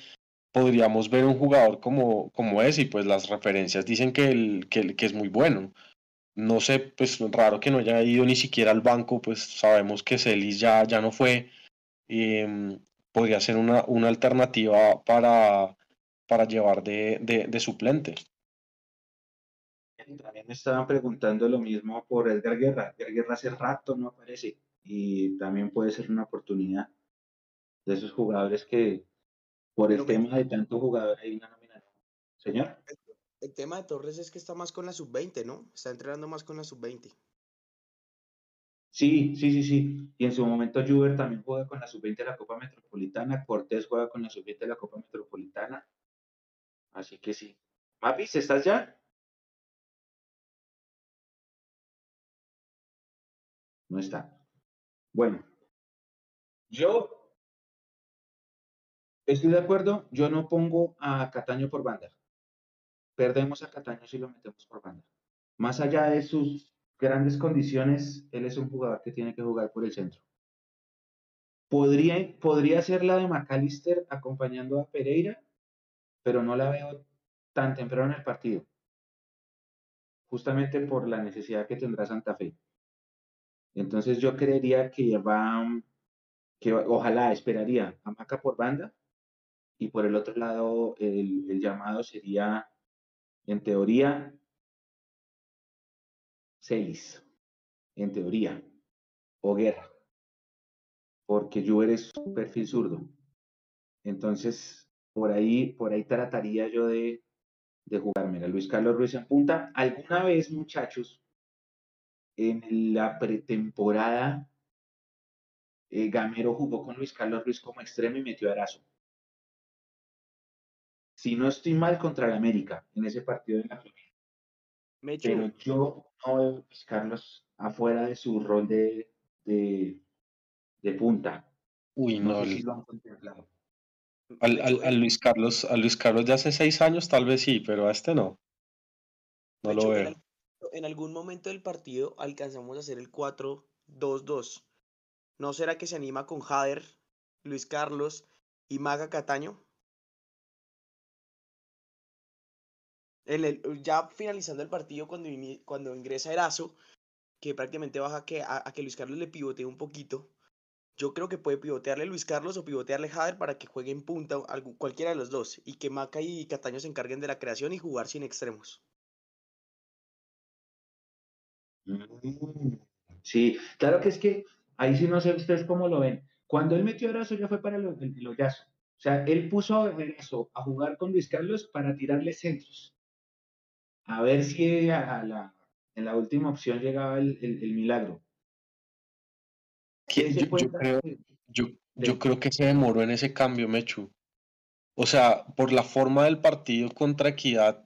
podríamos ver un jugador como, como es y pues las referencias dicen que, el, que, es muy bueno. No sé, pues raro que no haya ido ni siquiera al banco, pues sabemos que Celis ya, ya no fue. Eh, podría ser una, una alternativa para, para llevar de, de, de, suplente. También me estaban preguntando lo mismo por Edgar Guerra. Edgar Guerra hace rato no aparece y también puede ser una oportunidad de esos jugadores que por el tema de tanto jugador hay una nominación. Señor. El, el tema de Torres es que está más con la sub-20, ¿no? Está entrenando más con la sub-20. Sí, sí, sí, sí. Y en su momento Juber también juega con la sub-20 de la Copa Metropolitana. Cortés juega con la sub-20 de la Copa Metropolitana. Así que sí. Mapis, ¿estás ya? No está. Bueno, yo estoy de acuerdo. Yo no pongo a Cataño por banda. Perdemos a Cataño si lo metemos por banda. Más allá de sus grandes condiciones, él es un jugador que tiene que jugar por el centro. Podría, podría ser la de McAllister acompañando a Pereira, pero no la veo tan temprano en el partido, justamente por la necesidad que tendrá Santa Fe. Entonces yo creería que va, que ojalá esperaría a Maca por banda y por el otro lado el, llamado sería, en teoría, Celis, en teoría, o Guerra, porque Juber es un perfil zurdo. Entonces, por ahí, por ahí trataría yo de, de jugármela. Luis Carlos Ruiz en punta. Alguna vez, muchachos, en la pretemporada, eh, Gamero jugó con Luis Carlos Ruiz como extremo y metió a Erazo. Si no estoy mal contra el América en ese partido de la Florida. Pero yo no veo a Luis Carlos afuera de su rol de, de, de punta. Uy, no. no sé si lo han contemplado. Al, al, al, Luis Carlos, a Luis Carlos de hace seis años tal vez sí, pero a este no. No lo veo. En, algún momento del partido alcanzamos a hacer el 4-2-2. ¿No será que se anima con Jader, Luis Carlos y Maga Cataño? Ya finalizando el partido, cuando, cuando ingresa Erazo, que prácticamente baja que, a, que Luis Carlos le pivotee un poquito. Yo creo que puede pivotearle Luis Carlos o pivotearle Jader para que juegue en punta cualquiera de los dos y que Maca y Cataño se encarguen de la creación y jugar sin extremos. Mm, sí, claro que es que ahí sí no sé ustedes cómo lo ven. Cuando él metió a Erazo ya fue para el, el, hoyazo. O sea, él puso a Erazo a jugar con Luis Carlos para tirarle centros. A ver si a, la, en la última opción llegaba el, el milagro. Yo, creo, yo, yo creo que se demoró en ese cambio, Mechu. O sea, por la forma del partido contra Equidad,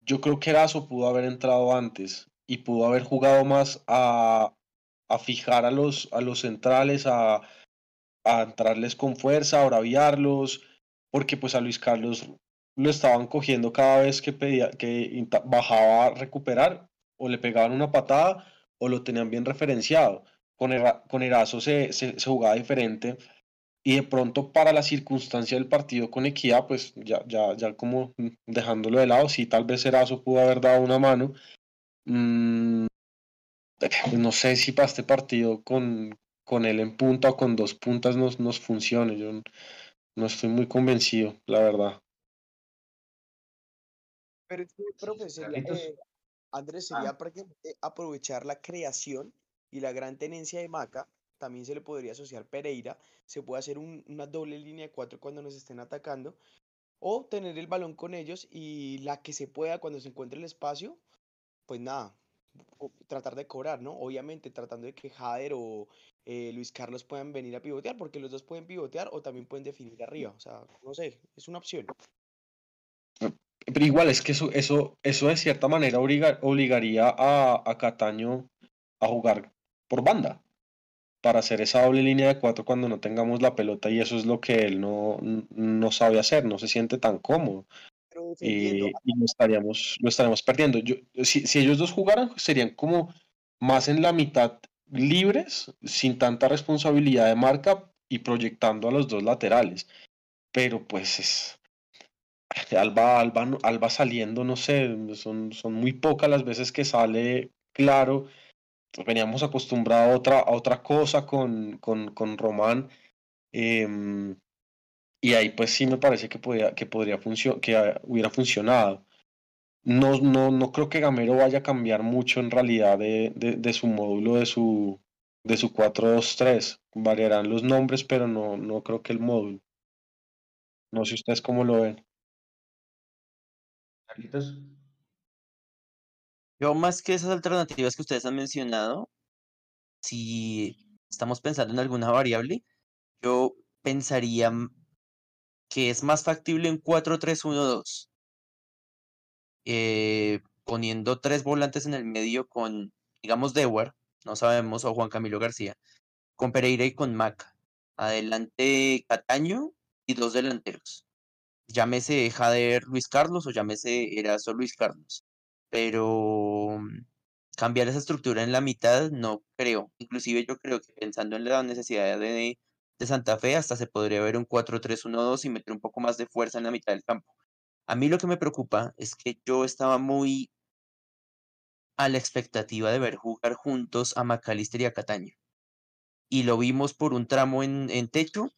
yo creo que Erazo pudo haber entrado antes y pudo haber jugado más a, a fijar a los, a los centrales, a, a entrarles con fuerza, a braviarlos, porque pues a Luis Carlos lo estaban cogiendo cada vez que pedía, que bajaba a recuperar, o le pegaban una patada, o lo tenían bien referenciado. Con, con Erazo se, se, se jugaba diferente y de pronto para la circunstancia del partido con Equidad, pues ya, ya, ya como dejándolo de lado, sí, tal vez Erazo pudo haber dado una mano. Mm, no sé si para este partido con, con él en punta o con dos puntas nos, nos funcione. Yo no estoy muy convencido, la verdad. Pero profe, sería, eh, Andrés, sería ah. aprovechar la creación y la gran tenencia de Maca también se le podría asociar Pereira, se puede hacer una doble línea de cuatro cuando nos estén atacando, o tener el balón con ellos y la que se pueda cuando se encuentre el espacio, pues nada, tratar de cobrar, ¿no? Obviamente tratando de que Jader o eh, Luis Carlos puedan venir a pivotear, porque los dos pueden pivotear o también pueden definir arriba, o sea, no sé, es una opción. Pero igual es que eso, eso, eso de cierta manera obligaría a, a Cataño a jugar por banda para hacer esa doble línea de cuatro cuando no tengamos la pelota y eso es lo que él no, no sabe hacer, no se siente tan cómodo. Y, lo, estaríamos, lo estaríamos perdiendo. Yo, si, si, ellos dos jugaran, serían como más en la mitad libres, sin tanta responsabilidad de marca y proyectando a los dos laterales. Pero pues es... Alba, Alba, Alba saliendo, no sé, son, son muy pocas las veces que sale claro veníamos acostumbrados a otra, a otra cosa con, con, con Román. Em, y ahí pues sí me parece que, podía, que, podría que hubiera funcionado. No, no, no creo que Gamero vaya a cambiar mucho en realidad de, de, de su módulo, de su, de su 4-2-3. Variarán los nombres, pero no, no creo que el módulo. No sé ustedes cómo lo ven. Carlitos. Yo más que esas alternativas que ustedes han mencionado, si estamos pensando en alguna variable, yo pensaría que es más factible en 4-3-1-2, eh, poniendo tres volantes en el medio con, digamos, Dewar, no sabemos, o Juan Camilo García, con Pereira y con Maca. Adelante Cataño y dos delanteros. Llámese Jader Luis Carlos o llámese Erazo Luis Carlos pero mm, cambiar esa estructura en la mitad no creo. Inclusive yo creo que pensando en la necesidad de, de Santa Fe, hasta se podría ver un 4-3-1-2 y meter un poco más de fuerza en la mitad del campo. A mí lo que me preocupa es que yo estaba muy a la expectativa de ver jugar juntos a Macalister y a Cataño. Y lo vimos por un tramo en, en techo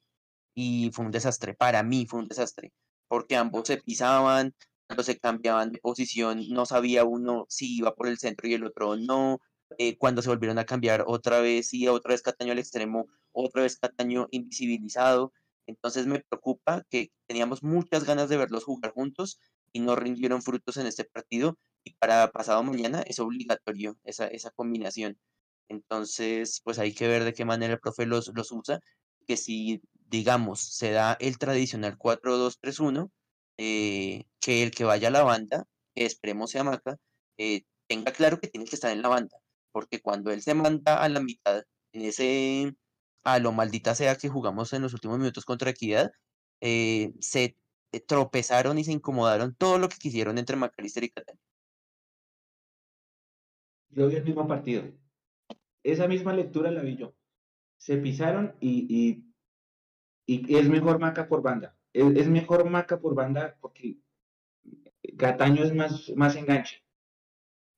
y fue un desastre. Para mí fue un desastre. Porque ambos se pisaban, cuando se cambiaban de posición, no sabía uno si iba por el centro y el otro no. Eh, cuando se volvieron a cambiar otra vez y otra vez Cataño al extremo, otra vez Cataño invisibilizado. Entonces me preocupa que teníamos muchas ganas de verlos jugar juntos y no rindieron frutos en este partido. Y para pasado mañana es obligatorio esa, esa combinación. Entonces, pues hay que ver de qué manera el profe los, los usa. Que si, digamos, se da el tradicional 4-2-3-1, eh, que el que vaya a la banda, esperemos sea Maca, eh, tenga claro que tiene que estar en la banda, porque cuando él se manda a la mitad, en ese, a lo maldita sea que jugamos en los últimos minutos contra Equidad, eh, se tropezaron y se incomodaron todo lo que quisieron entre Macalister y Catán. Yo vi el mismo partido. Esa misma lectura la vi yo. Se pisaron y, y es mejor Maca por banda es, mejor Maca por banda porque Cataño es más, más enganche.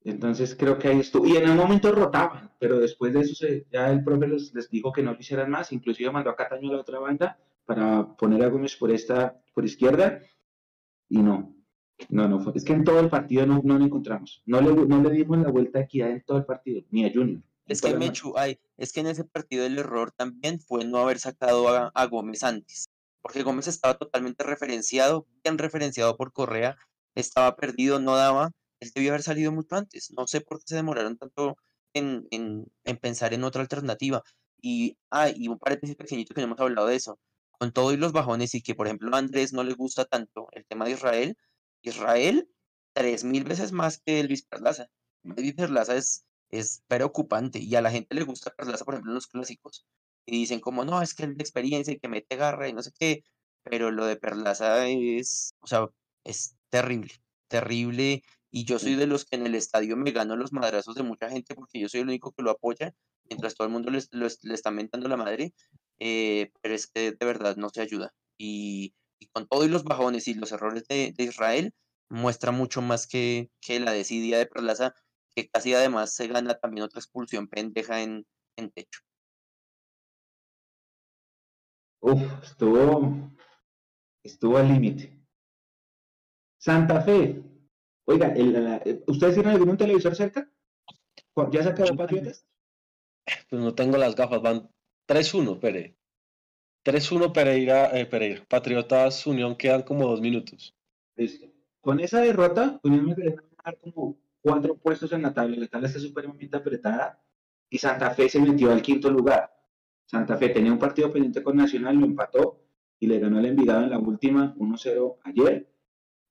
Entonces creo que ahí estuvo. Y en un momento rotaban, pero después de eso ya el profe les, dijo que no lo hicieran más. Inclusive mandó a Cataño a la otra banda para poner a Gómez por esta, por izquierda. Y no, no, no Es que en todo el partido no, no lo encontramos. No le, no le dimos la vuelta a Equidad en todo el partido, ni a Junior. Es que Mechu, ay, es que en ese partido el error también fue no haber sacado a, a Gómez antes, porque Gómez estaba totalmente referenciado, bien referenciado por Correa, estaba perdido, no daba, él debió haber salido mucho antes. No sé por qué se demoraron tanto en, en, en pensar en otra alternativa. Y, ah, y un paréntesis pequeñito que no hemos hablado de eso. Con todo y los bajones y que, por ejemplo, a Andrés no le gusta tanto el tema de Israel, Israel, tres mil veces más que Elvis Perlaza. Elvis Perlaza es, es preocupante y a la gente le gusta Perlaza, por ejemplo, en los clásicos. Y dicen como, no, es que es de experiencia y que mete garra y no sé qué, pero lo de Perlaza es, o sea, es terrible, terrible. Y yo soy de los que en el estadio me gano los madrazos de mucha gente porque yo soy el único que lo apoya, mientras todo el mundo le, le está mentando la madre. Eh, pero es que de verdad no se ayuda. Y, y con todos los bajones y los errores de, de Israel, muestra mucho más que, que la desidia de Perlaza, que casi además se gana también otra expulsión pendeja en, en techo. Uf, estuvo, estuvo al límite. Santa Fe. Oiga, el, la, ¿ustedes tienen algún televisor cerca? ¿Ya se acabó Patriotas? Pues no tengo las gafas, van 3-1, Pere. 3-1 Pereira, eh, Pereira. Patriotas Unión quedan como dos minutos. Listo. Con esa derrota, Unión me quería dar como cuatro puestos en la tabla. La tabla está supremamente apretada y Santa Fe se metió al quinto lugar. Santa Fe tenía un partido pendiente con Nacional, lo empató y le ganó el Envigado en la última 1-0 ayer.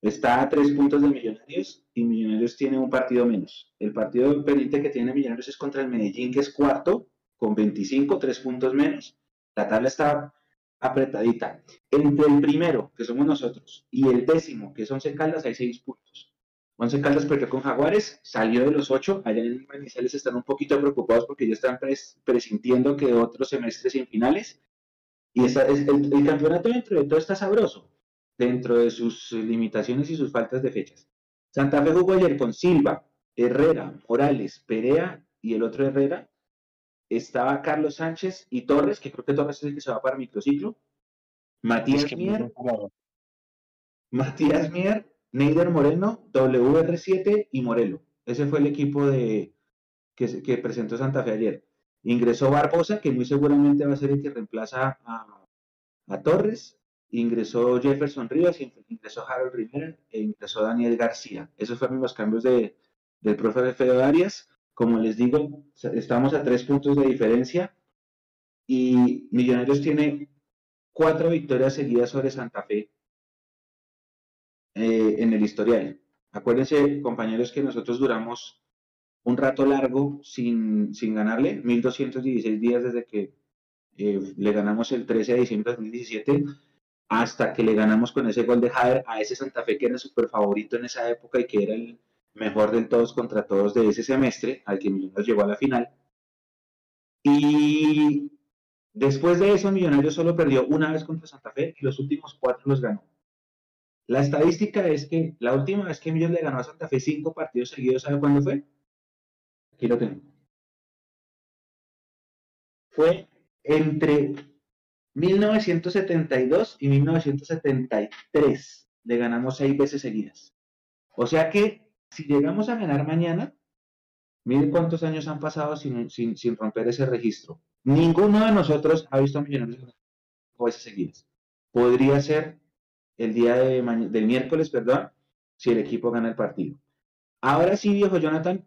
Está a tres puntos de Millonarios y Millonarios tiene un partido menos. El partido pendiente que tiene Millonarios es contra el Medellín, que es cuarto, con 25, tres puntos menos. La tabla está apretadita. Entre el primero, que somos nosotros, y el décimo, que es Once Caldas, hay seis puntos. Once Caldas perdió con Jaguares, salió de los ocho, allá en Manizales están un poquito preocupados porque ya están pres presintiendo que otros semestres sin finales. Y esa, es, el, el, campeonato dentro de todo está sabroso, dentro de sus limitaciones y sus faltas de fechas. Santa Fe jugó ayer con Silva, Herrera, Morales, Perea y el otro Herrera, estaba Carlos Sánchez y Torres, que creo que Torres es el que se va para microciclo. Matías es que Mier, Matías Mier, Neider Moreno, WR7 y Morelo. Ese fue el equipo de, que, que, presentó Santa Fe ayer. Ingresó Barbosa, que muy seguramente va a ser el que reemplaza a, a Torres. Ingresó Jefferson Rivas, ingresó Harold Rivera e ingresó Daniel García. Esos fueron los cambios de, del profe Feo Arias. Como les digo, estamos a tres puntos de diferencia y Millonarios tiene cuatro victorias seguidas sobre Santa Fe eh, en el historial. Acuérdense, compañeros, que nosotros duramos un rato largo sin, sin ganarle, 1216 días desde que eh, le ganamos el 13 de diciembre de 2017 hasta que le ganamos con ese gol de Jader a ese Santa Fe que era súper favorito en esa época y que era el, mejor del todos contra todos de ese semestre, al que Millonarios llegó a la final. Y después de eso, Millonarios solo perdió una vez contra Santa Fe y los últimos cuatro los ganó. La estadística es que la última vez que Millonarios le ganó a Santa Fe cinco partidos seguidos, ¿sabe cuándo fue? Aquí lo tengo. Fue entre 1972 y 1973. Le ganamos seis veces seguidas. O sea que si llegamos a ganar mañana, miren cuántos años han pasado sin, sin, romper ese registro. Ninguno de nosotros ha visto a Millonarios veces seguidas. Podría ser el día de del miércoles, perdón, si el equipo gana el partido. Ahora sí, viejo Jonathan,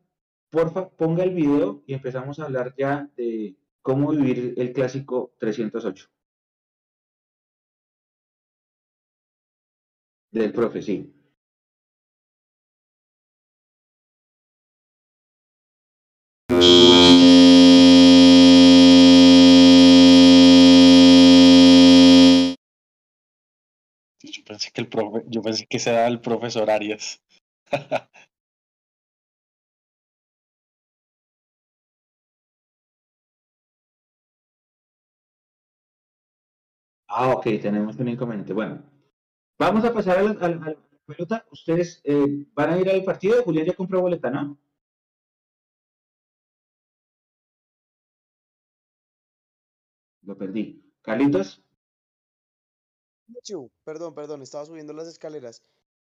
porfa, ponga el video y empezamos a hablar ya de cómo vivir el clásico 308. Del profe, sí. Yo pensé que el profe, yo pensé que era el profesor Arias. ah, ok, tenemos un inconveniente. Bueno, vamos a pasar a la, a la, a la pelota. Ustedes eh, van a ir al partido. Julián ya compró boleta, ¿no? Lo perdí. Carlitos. Mechu, perdón, perdón, estaba subiendo las escaleras.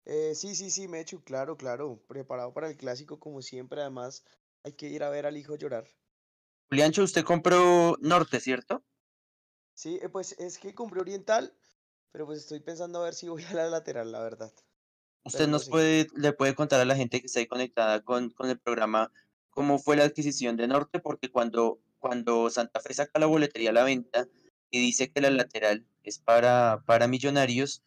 Eh, sí, sí, sí, Mechu, claro, claro, preparado para el clásico como siempre, además hay que ir a ver al hijo llorar. Juliancho, usted compró norte, ¿cierto? Sí, eh, pues es que compré oriental, pero pues estoy pensando a ver si voy a la lateral, la verdad. Usted Pero nos puede, le puede contar a la gente que está ahí conectada con, con el programa cómo fue la adquisición de Norte, porque cuando, cuando Santa Fe saca la boletería a la venta y dice que la lateral es para, para millonarios,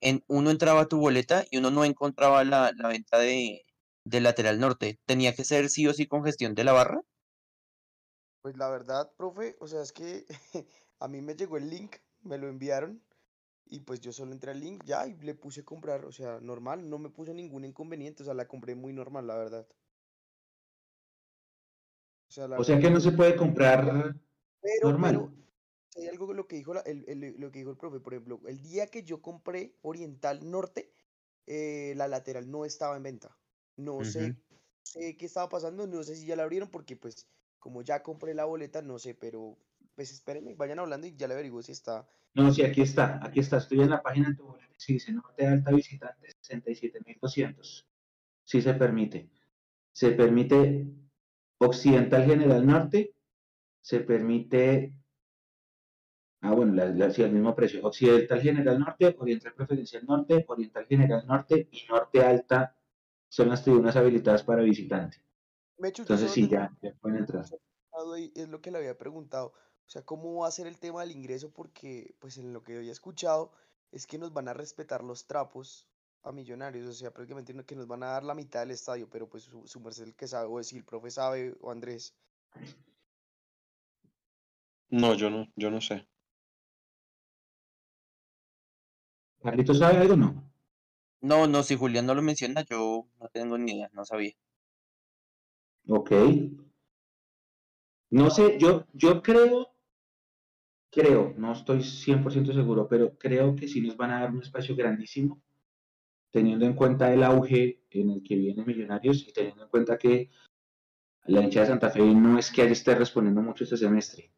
en uno entraba a tu boleta y uno no encontraba la, la venta de, de lateral norte. ¿Tenía que ser sí o sí con gestión de la barra? Pues la verdad, profe, o sea, es que a mí me llegó el link, me lo enviaron y pues yo solo entré al link ya y le puse comprar, o sea, normal, no me puse ningún inconveniente, o sea, la compré muy normal, la verdad. O sea, la O sea que no se puede comprar pero, normal. pero, hay algo lo que dijo la- el, el- lo que dijo el profe, por ejemplo, el día que yo compré Oriental Norte, eh, la lateral no estaba en venta. No sé, sé qué estaba pasando, no sé si ya la abrieron porque pues como ya compré la boleta, no sé, pero pues espérenme, vayan hablando y ya le averiguo si está. No, sí, aquí está, aquí está. Estoy en la página de tu. Sí, dice Norte Alta Visitante 67.200. Sí se permite. Se permite Occidental General Norte. Se permite. Ah, bueno, la, la- sí, el mismo precio. Occidental General Norte, Oriental Preferencial Norte, Oriental General Norte y Norte Alta son las tribunas habilitadas para visitante. Mechu, yo Entonces sí, ya, ya pueden entrar. es lo que le había preguntado. O sea, ¿cómo va a ser el tema del ingreso? Porque, pues, en lo que había escuchado es que nos van a respetar los trapos a millonarios. O sea, prácticamente que nos van a dar la mitad del estadio, pero pues su, su merced el que sabe, o si el profe sabe, o Andrés. No, yo no, yo no sé. ¿Carlitos sabe algo o no? No, no, si Julián no lo menciona, yo no tengo ni idea, no sabía. Ok. No sé, yo, yo creo, creo, no estoy 100% seguro, pero creo que sí nos van a dar un espacio grandísimo, teniendo en cuenta el auge en el que vienen Millonarios y teniendo en cuenta que la hinchada de Santa Fe no es que esté respondiendo mucho este semestre.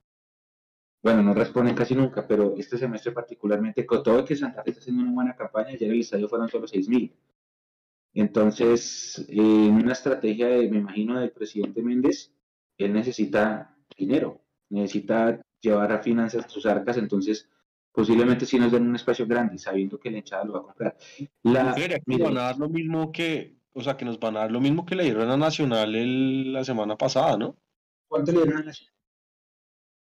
Bueno, no responden casi nunca, pero este semestre particularmente, con todo que Santa Fe está haciendo una buena campaña, ayer el estadio fueron solo 6.000. Entonces, en una estrategia, de, me imagino, del presidente Méndez, él necesita dinero, necesita llevar a finanzas sus arcas, entonces posiblemente sí nos den un espacio grande, sabiendo que la hinchada lo va a comprar. La, nos mire, van a dar lo mismo que, o sea, que nos van a dar lo mismo que le dieron a Nacional el- la semana pasada, ¿no? ¿cuánto le dieron a la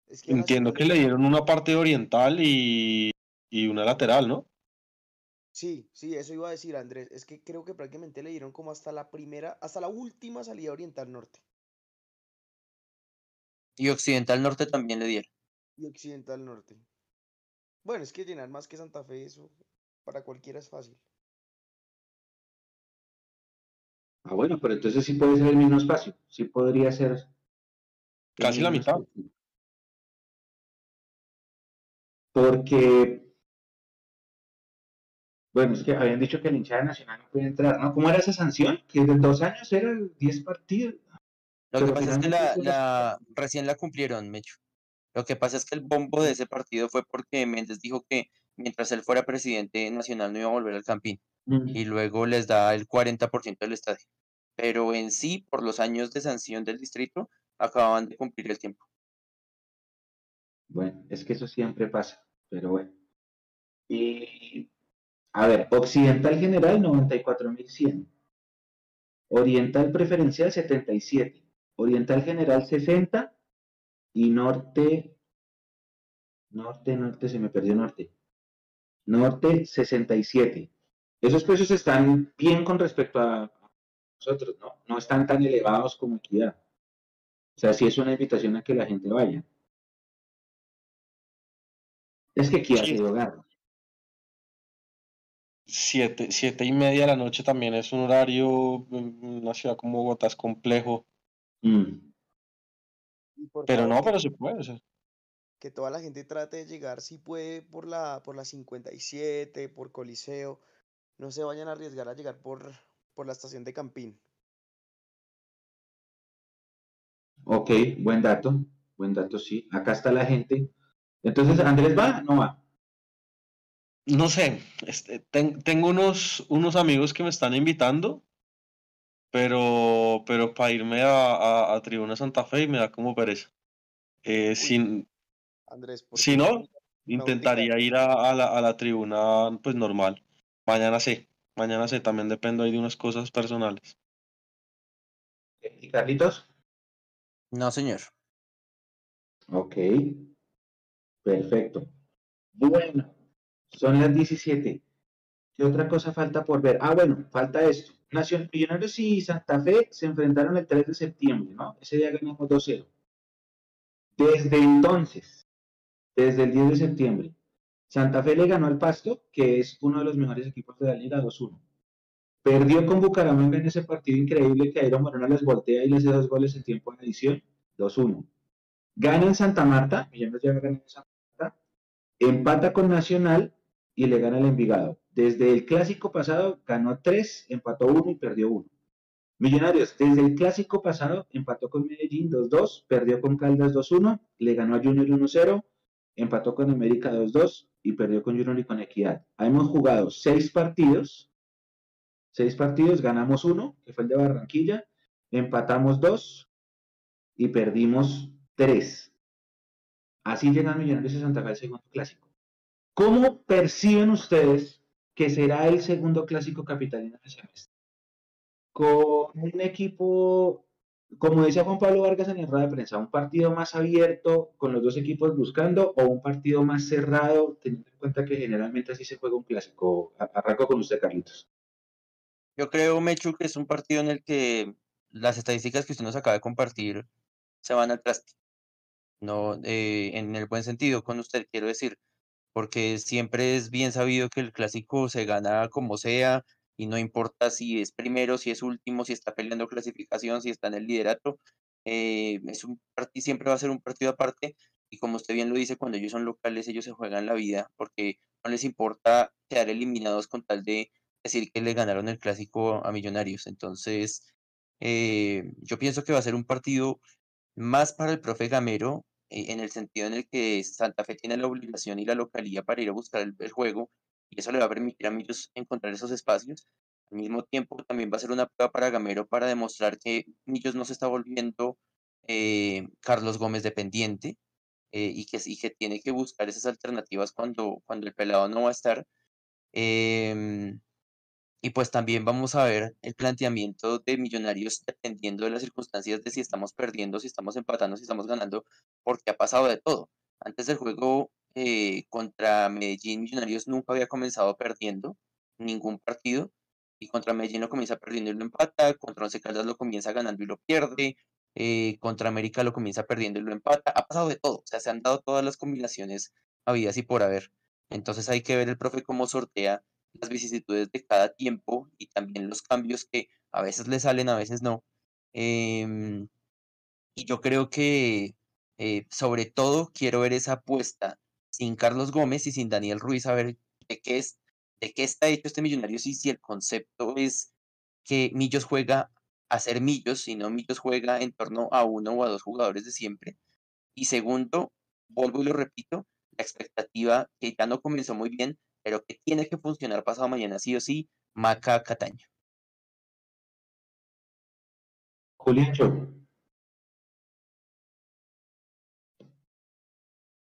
Es que a Entiendo Nacional que le dieron una parte oriental y, y una lateral, ¿no? Sí, sí, eso iba a decir Andrés. Es que creo que prácticamente le dieron como hasta la primera, hasta la última salida oriental norte Y Occidental Norte también le dieron. Y occidental norte. Bueno, es que llenar más que Santa Fe, eso para cualquiera es fácil. Ah, bueno, pero entonces sí puede ser el mismo espacio, sí podría ser Casi la mitad. espacio. Porque, bueno, es que habían dicho que el hinchada nacional no puede entrar, ¿no? ¿Cómo era esa sanción? Que de dos años eran 10 partidos. Lo que pasa es que la, recién la cumplieron, Mecho. Lo que pasa es que el bombo de ese partido fue porque Méndez dijo que mientras él fuera presidente nacional no iba a volver al Campín. Y luego les da el 40% del estadio. Pero en sí, por los años de sanción del distrito, acababan de cumplir el tiempo. Bueno, es que eso siempre pasa, pero bueno. Y, a ver, Occidental General 94.100. Oriental Preferencial 77. Oriental General 60. Y Norte, Norte, Norte, se me perdió Norte. Norte 67. Esos precios están bien con respecto a nosotros, ¿no? No están tan elevados como Equidad. O sea, sí es una invitación a que la gente vaya. Es que Equidad Sí. se dio garra. Siete, siete y media de la noche también es un horario en una ciudad como Bogotá es complejo. Mm. Y por Pero no, que, pero se puede. o sea, que toda la gente trate de llegar, si puede, por la, por la 57, por Coliseo. No se vayan a arriesgar a llegar por, por la estación de Campín. Ok, buen dato. Buen dato, sí. Acá está la gente. Entonces, ¿Andrés va? No va. No sé, este, ten- tengo unos, unos amigos que me están invitando, pero, pero para irme a, a, a Tribuna Santa Fe me da como pereza. Eh, sin, Andrés, ¿por si no, intentaría ir a, a la, a la tribuna pues normal. Mañana sé, mañana sé, también dependo ahí de unas cosas personales. ¿Y Carlitos? No, señor. Ok. Perfecto. Bueno, son las 17. ¿Qué otra cosa falta por ver? Ah, bueno, falta esto. Nacional Millonarios y Santa Fe se enfrentaron el 3 de septiembre, ¿no? Ese día ganamos 2-0. Desde entonces, desde el 10 de septiembre, Santa Fe le ganó al Pasto, que es uno de los mejores equipos de la liga, 2-1. Perdió con Bucaramanga en ese partido increíble que Airo Moreno les voltea y les hace dos goles en tiempo de adición, 2-1. Gana en Santa Marta, Millonarios ya gana en Santa Marta, empata con Nacional y le gana al Envigado. Desde el clásico pasado ganó 3, empató 1 y perdió 1. Millonarios, desde el clásico pasado empató con Medellín 2-2, perdió con Caldas 2-1, le ganó a Junior 1-0, empató con América 2-2 y perdió con Junior y con Equidad. Hemos jugado 6 partidos, 6 partidos, ganamos 1, que fue el de Barranquilla, empatamos 2 y perdimos 3. Así llegan Millonarios de Santa Fe al segundo clásico. ¿Cómo perciben ustedes que será el segundo clásico capitalino del semestre? Con un equipo, como decía Juan Pablo Vargas en el rueda de prensa, un partido más abierto, con los dos equipos buscando, o un partido más cerrado, teniendo en cuenta que generalmente así se juega un clásico. Arranco con usted, Carlitos. Yo creo, Mechu, que es un partido en el que las estadísticas que usted nos acaba de compartir se van al traste. No, eh, en el buen sentido, con usted quiero decir, porque siempre es bien sabido que el clásico se gana como sea y no importa si es primero, si es último, si está peleando clasificación, si está en el liderato, eh, es un partido, siempre va a ser un partido aparte y como usted bien lo dice, cuando ellos son locales, ellos se juegan la vida porque no les importa quedar eliminados con tal de decir que le ganaron el clásico a Millonarios. Entonces, eh, yo pienso que va a ser un partido más para el profe Gamero, en el sentido en el que Santa Fe tiene la obligación y la localidad para ir a buscar el, juego, y eso le va a permitir a Millos encontrar esos espacios. Al mismo tiempo, también va a ser una prueba para Gamero para demostrar que Millos no se está volviendo eh, Carlos Gómez dependiente eh, y, que, y que tiene que buscar esas alternativas cuando, cuando el pelado no va a estar. Em, y pues también vamos a ver el planteamiento de Millonarios dependiendo de las circunstancias de si estamos perdiendo, si estamos empatando, si estamos ganando, porque ha pasado de todo. Antes del juego eh, contra Medellín, Millonarios nunca había comenzado perdiendo ningún partido. Y contra Medellín lo comienza perdiendo y lo empata. Contra Once Caldas lo comienza ganando y lo pierde. eh, contra América lo comienza perdiendo y lo empata. Ha pasado de todo. O sea, se han dado todas las combinaciones habidas y por haber. Entonces hay que ver el profe cómo sortea las vicisitudes de cada tiempo y también los cambios que a veces le salen, a veces no. Em, y yo creo que eh, sobre todo quiero ver esa apuesta sin Carlos Gómez y sin Daniel Ruiz, a ver de qué, es, de qué está hecho este Millonarios y si el concepto es que Millos juega a ser Millos, si no Millos juega en torno a uno o a dos jugadores de siempre. Y segundo, vuelvo y lo repito, la expectativa que ya no comenzó muy bien, pero que tiene que funcionar pasado mañana sí o sí, Maca Cataño. Juliancho.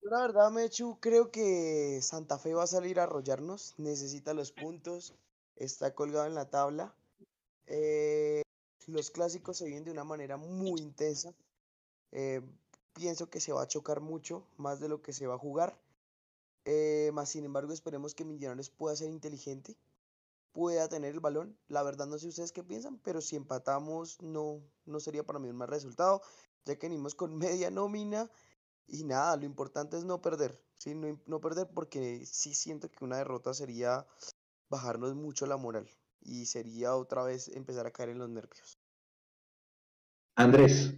Yo La verdad, Mechu, creo que Santa Fe va a salir a arrollarnos. Necesita los puntos. Está colgado en la tabla. Eh, los clásicos se viven de una manera muy intensa. Eh, pienso que se va a chocar mucho, más de lo que se va a jugar. Eh, más sin embargo, esperemos que Millonarios pueda ser inteligente, pueda tener el balón. La verdad no sé ustedes qué piensan, pero si empatamos no, no sería para mí un mal resultado, ya que venimos con media nómina y nada, lo importante es no perder, ¿sí? No, no perder porque sí siento que una derrota sería bajarnos mucho la moral y sería otra vez empezar a caer en los nervios. Andrés.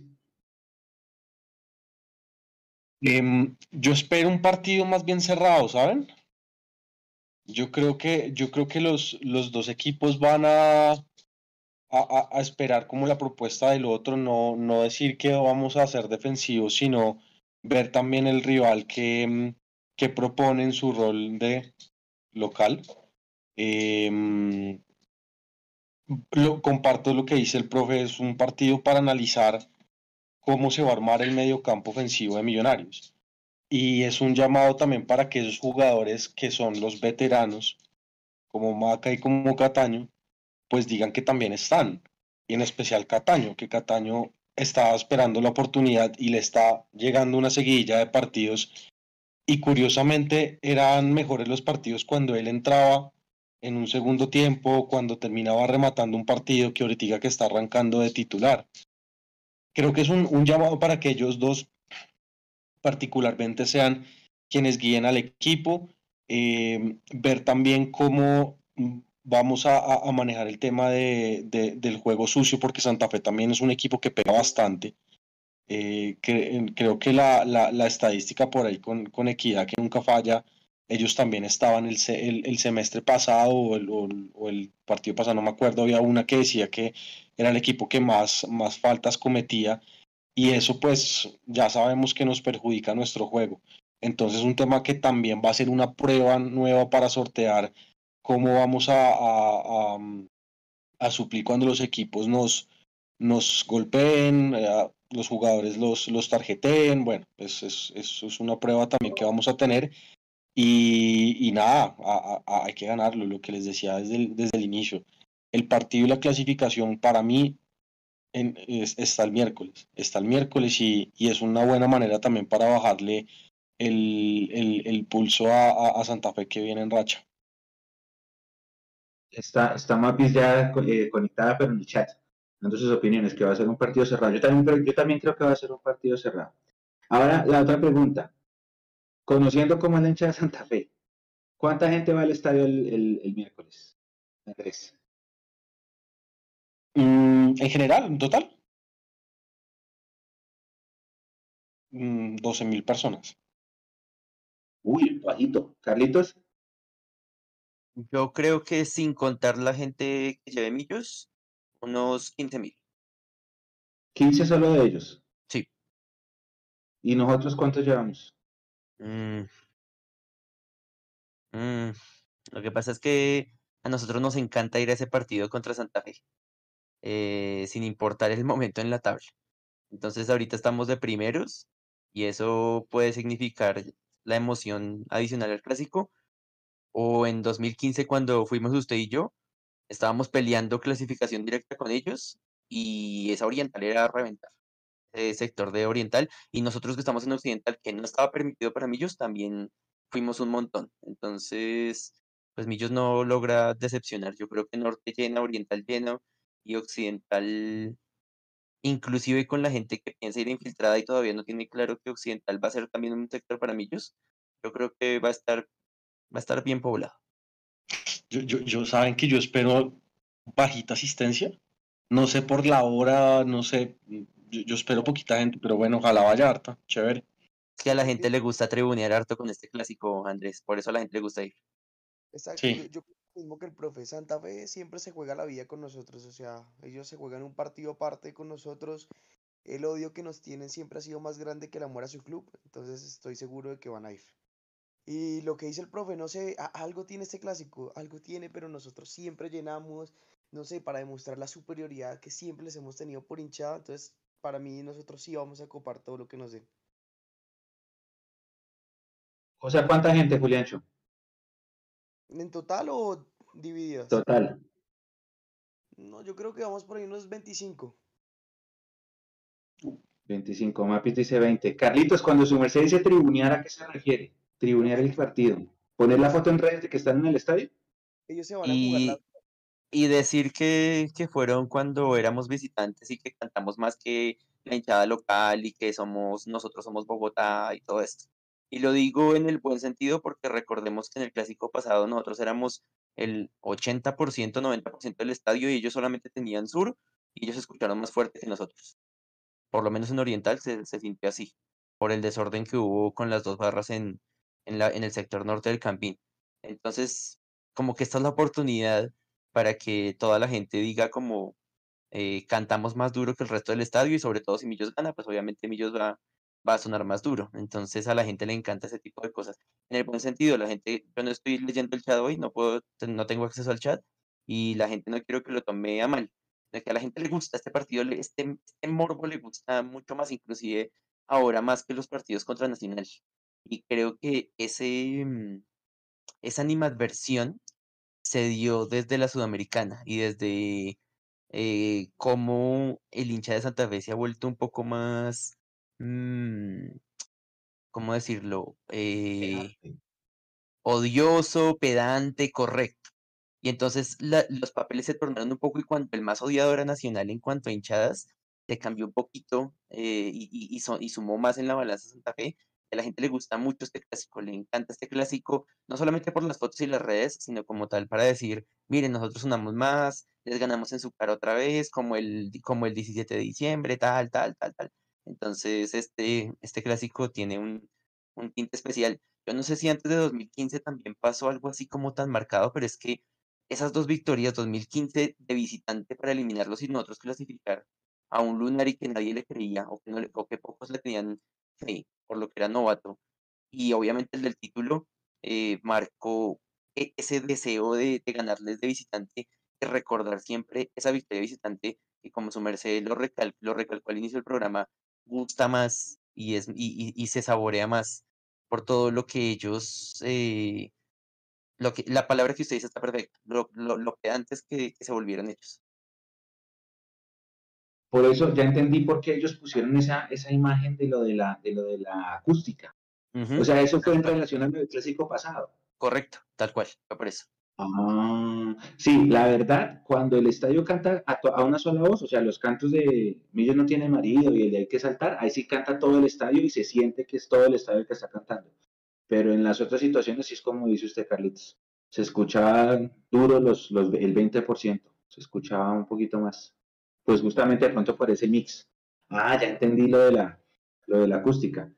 Em, yo espero un partido más bien cerrado, ¿saben? Yo creo que, yo creo que los, los dos equipos van a, a, a- esperar como la propuesta del otro, no, no decir que vamos a ser defensivos, sino ver también el rival que, mm, que propone en su rol de local. Em, lo, comparto lo que dice el profe, es un partido para analizar cómo se va a armar el medio campo ofensivo de Millonarios. Y es un llamado también para que esos jugadores que son los veteranos, como Maca y como Cataño, pues digan que también están. Y en especial Cataño, que Cataño estaba esperando la oportunidad y le está llegando una seguidilla de partidos. Y curiosamente eran mejores los partidos cuando él entraba en un segundo tiempo, cuando terminaba rematando un partido que ahorita que está arrancando de titular. Creo que es un, un llamado para que ellos dos particularmente sean quienes guíen al equipo, eh, ver también cómo vamos a, manejar el tema de, del juego sucio, porque Santa Fe también es un equipo que pega bastante. Eh, creo que la, la, estadística por ahí con, con, Equidad, que nunca falla, ellos también estaban el, el, semestre pasado o el, o el, partido pasado, no me acuerdo, había una que decía que era el equipo que más, más faltas cometía y eso pues ya sabemos que nos perjudica nuestro juego. Entonces un tema que también va a ser una prueba nueva para sortear cómo vamos a, a, a, suplir cuando los equipos nos, nos golpeen, eh, los jugadores los, los tarjeteen. Bueno, pues eso es, es, una prueba también que vamos a tener. Y, y nada, hay que ganarlo, lo que les decía desde el, desde el inicio. El partido y la clasificación para mí está el miércoles, está el miércoles y, es una buena manera también para bajarle el, pulso a, a, Santa Fe que viene en racha. Está, está Mapis ya eh, conectada, pero en el chat, dando sus opiniones, que va a ser un partido cerrado. Yo también, yo también creo que va a ser un partido cerrado. Ahora, la otra pregunta. Conociendo cómo es la hincha de Santa Fe, ¿cuánta gente va al estadio el, el miércoles? Andrés. Mm, en general, en total. 12 mm, mil personas. Uy, bajito. Carlitos. Yo creo que sin contar la gente que lleve millos, unos 15 mil. 15 solo de ellos. Sí. ¿Y nosotros cuántos llevamos? Mm. Lo que pasa es que a nosotros nos encanta ir a ese partido contra Santa Fe. Eh, sin importar el momento en la tabla. Entonces ahorita estamos de primeros y eso puede significar la emoción adicional al clásico. O en 2015 cuando fuimos usted y yo, estábamos peleando clasificación directa con ellos y esa oriental era reventar. Ese sector de oriental y nosotros que estamos en occidental, que no estaba permitido para Millos, también fuimos un montón. Entonces, pues Millos no logra decepcionar. Yo creo que norte llena, oriental lleno, y occidental, inclusive con la gente que piensa ir infiltrada y todavía no tiene claro que occidental va a ser también un sector para millos, yo creo que va a estar, va a estar bien poblado. Yo, yo, yo saben que yo espero bajita asistencia. No sé por la hora, no sé, yo, espero poquita gente, pero bueno, ojalá vaya harta, chévere. Es que a la gente le gusta tribunear harto con este clásico, Andrés, por eso a la gente le gusta ir. Exacto, yo, mismo que el profe Santa Fe siempre se juega la vida con nosotros, o sea, ellos se juegan un partido aparte con nosotros. El odio que nos tienen siempre ha sido más grande que el amor a su club, entonces estoy seguro de que van a ir. Y lo que dice el profe, no sé, algo tiene este clásico, algo tiene, pero nosotros siempre llenamos, no sé, para demostrar la superioridad que siempre les hemos tenido por hinchada, entonces para mí nosotros sí vamos a copar todo lo que nos den. O sea, ¿cuánta gente, Juliancho? ¿En total o divididas? Total. No, yo creo que vamos por ahí unos 25. 25, Mapis dice 20. Carlitos, cuando su merced dice tribunear, ¿a qué se refiere? Tribunear el partido. ¿Poner la foto en redes de que están en el estadio? Ellos se van a jugar la... Y decir que, que fueron cuando éramos visitantes y que cantamos más que la hinchada local y que somos, nosotros somos Bogotá y todo esto. Y lo digo en el buen sentido porque recordemos que en el clásico pasado nosotros éramos el 80%, 90% del estadio y ellos solamente tenían sur y ellos escucharon más fuerte que nosotros. Por lo menos en Oriental se, se sintió así, por el desorden que hubo con las dos barras en, en, la, en el sector norte del Campín. Entonces, como que esta es la oportunidad para que toda la gente diga como eh, cantamos más duro que el resto del estadio y sobre todo si Millos gana, pues obviamente Millos va, va a sonar más duro. Entonces a la gente le encanta ese tipo de cosas. En el buen sentido, la gente, yo no estoy leyendo el chat hoy, no puedo, no tengo acceso al chat y la gente no quiero que lo tome a mal. de que a la gente le gusta este partido, este, este morbo le gusta mucho más, inclusive ahora más que los partidos contra Nacional. Y creo que ese, mm, esa animadversión se dio desde la Sudamericana y desde eh, cómo el hincha de Santa Fe se ha vuelto un poco más, mm, ¿cómo decirlo? Eh, odioso, pedante, correcto. Y entonces los papeles se tornaron un poco y cuando el más odiado era Nacional en cuanto a hinchadas, se cambió un poquito eh, y, y, y, sumó más en la balanza Santa Fe. A la gente le gusta mucho este clásico, le encanta este clásico, no solamente por las fotos y las redes, sino como tal para decir, miren, nosotros sonamos más, les ganamos en su cara otra vez, como el, como el 17 de diciembre, tal, tal, tal, tal. Entonces, este, este clásico tiene un, un tinte especial. Yo no sé si antes de 2015 también pasó algo así como tan marcado, pero es que esas dos victorias, 2015 de visitante para eliminarlos y nosotros clasificar a un lunar y que nadie le creía o que, no le, o pocos le tenían fe por lo que era novato. Y obviamente el del título eh, marcó e, ese deseo de, ganarles de visitante, de recordar siempre esa victoria de visitante que como su merced lo, lo recalcó al inicio del programa, gusta más y, es, y, y, se saborea más por todo lo que ellos eh, lo que, la palabra que usted dice está perfecta, lo, lo, que antes que, se volvieran ellos. Por eso ya entendí por qué ellos pusieron esa, esa imagen de lo de la, de lo de la acústica. O sea, eso fue en relación al clásico pasado. Correcto, tal cual, fue por eso. Ah, sí, la verdad, cuando el estadio canta a, una sola voz, o sea, los cantos de Millos no tiene marido y el de hay que saltar, ahí sí canta todo el estadio y se siente que es todo el estadio el que está cantando pero en las otras situaciones sí es como dice usted, Carlitos. Se escuchaban duros los, los, el 20%, se escuchaba un poquito más. Pues justamente de pronto por ese mix. Ah, ya entendí lo de la, lo de la acústica.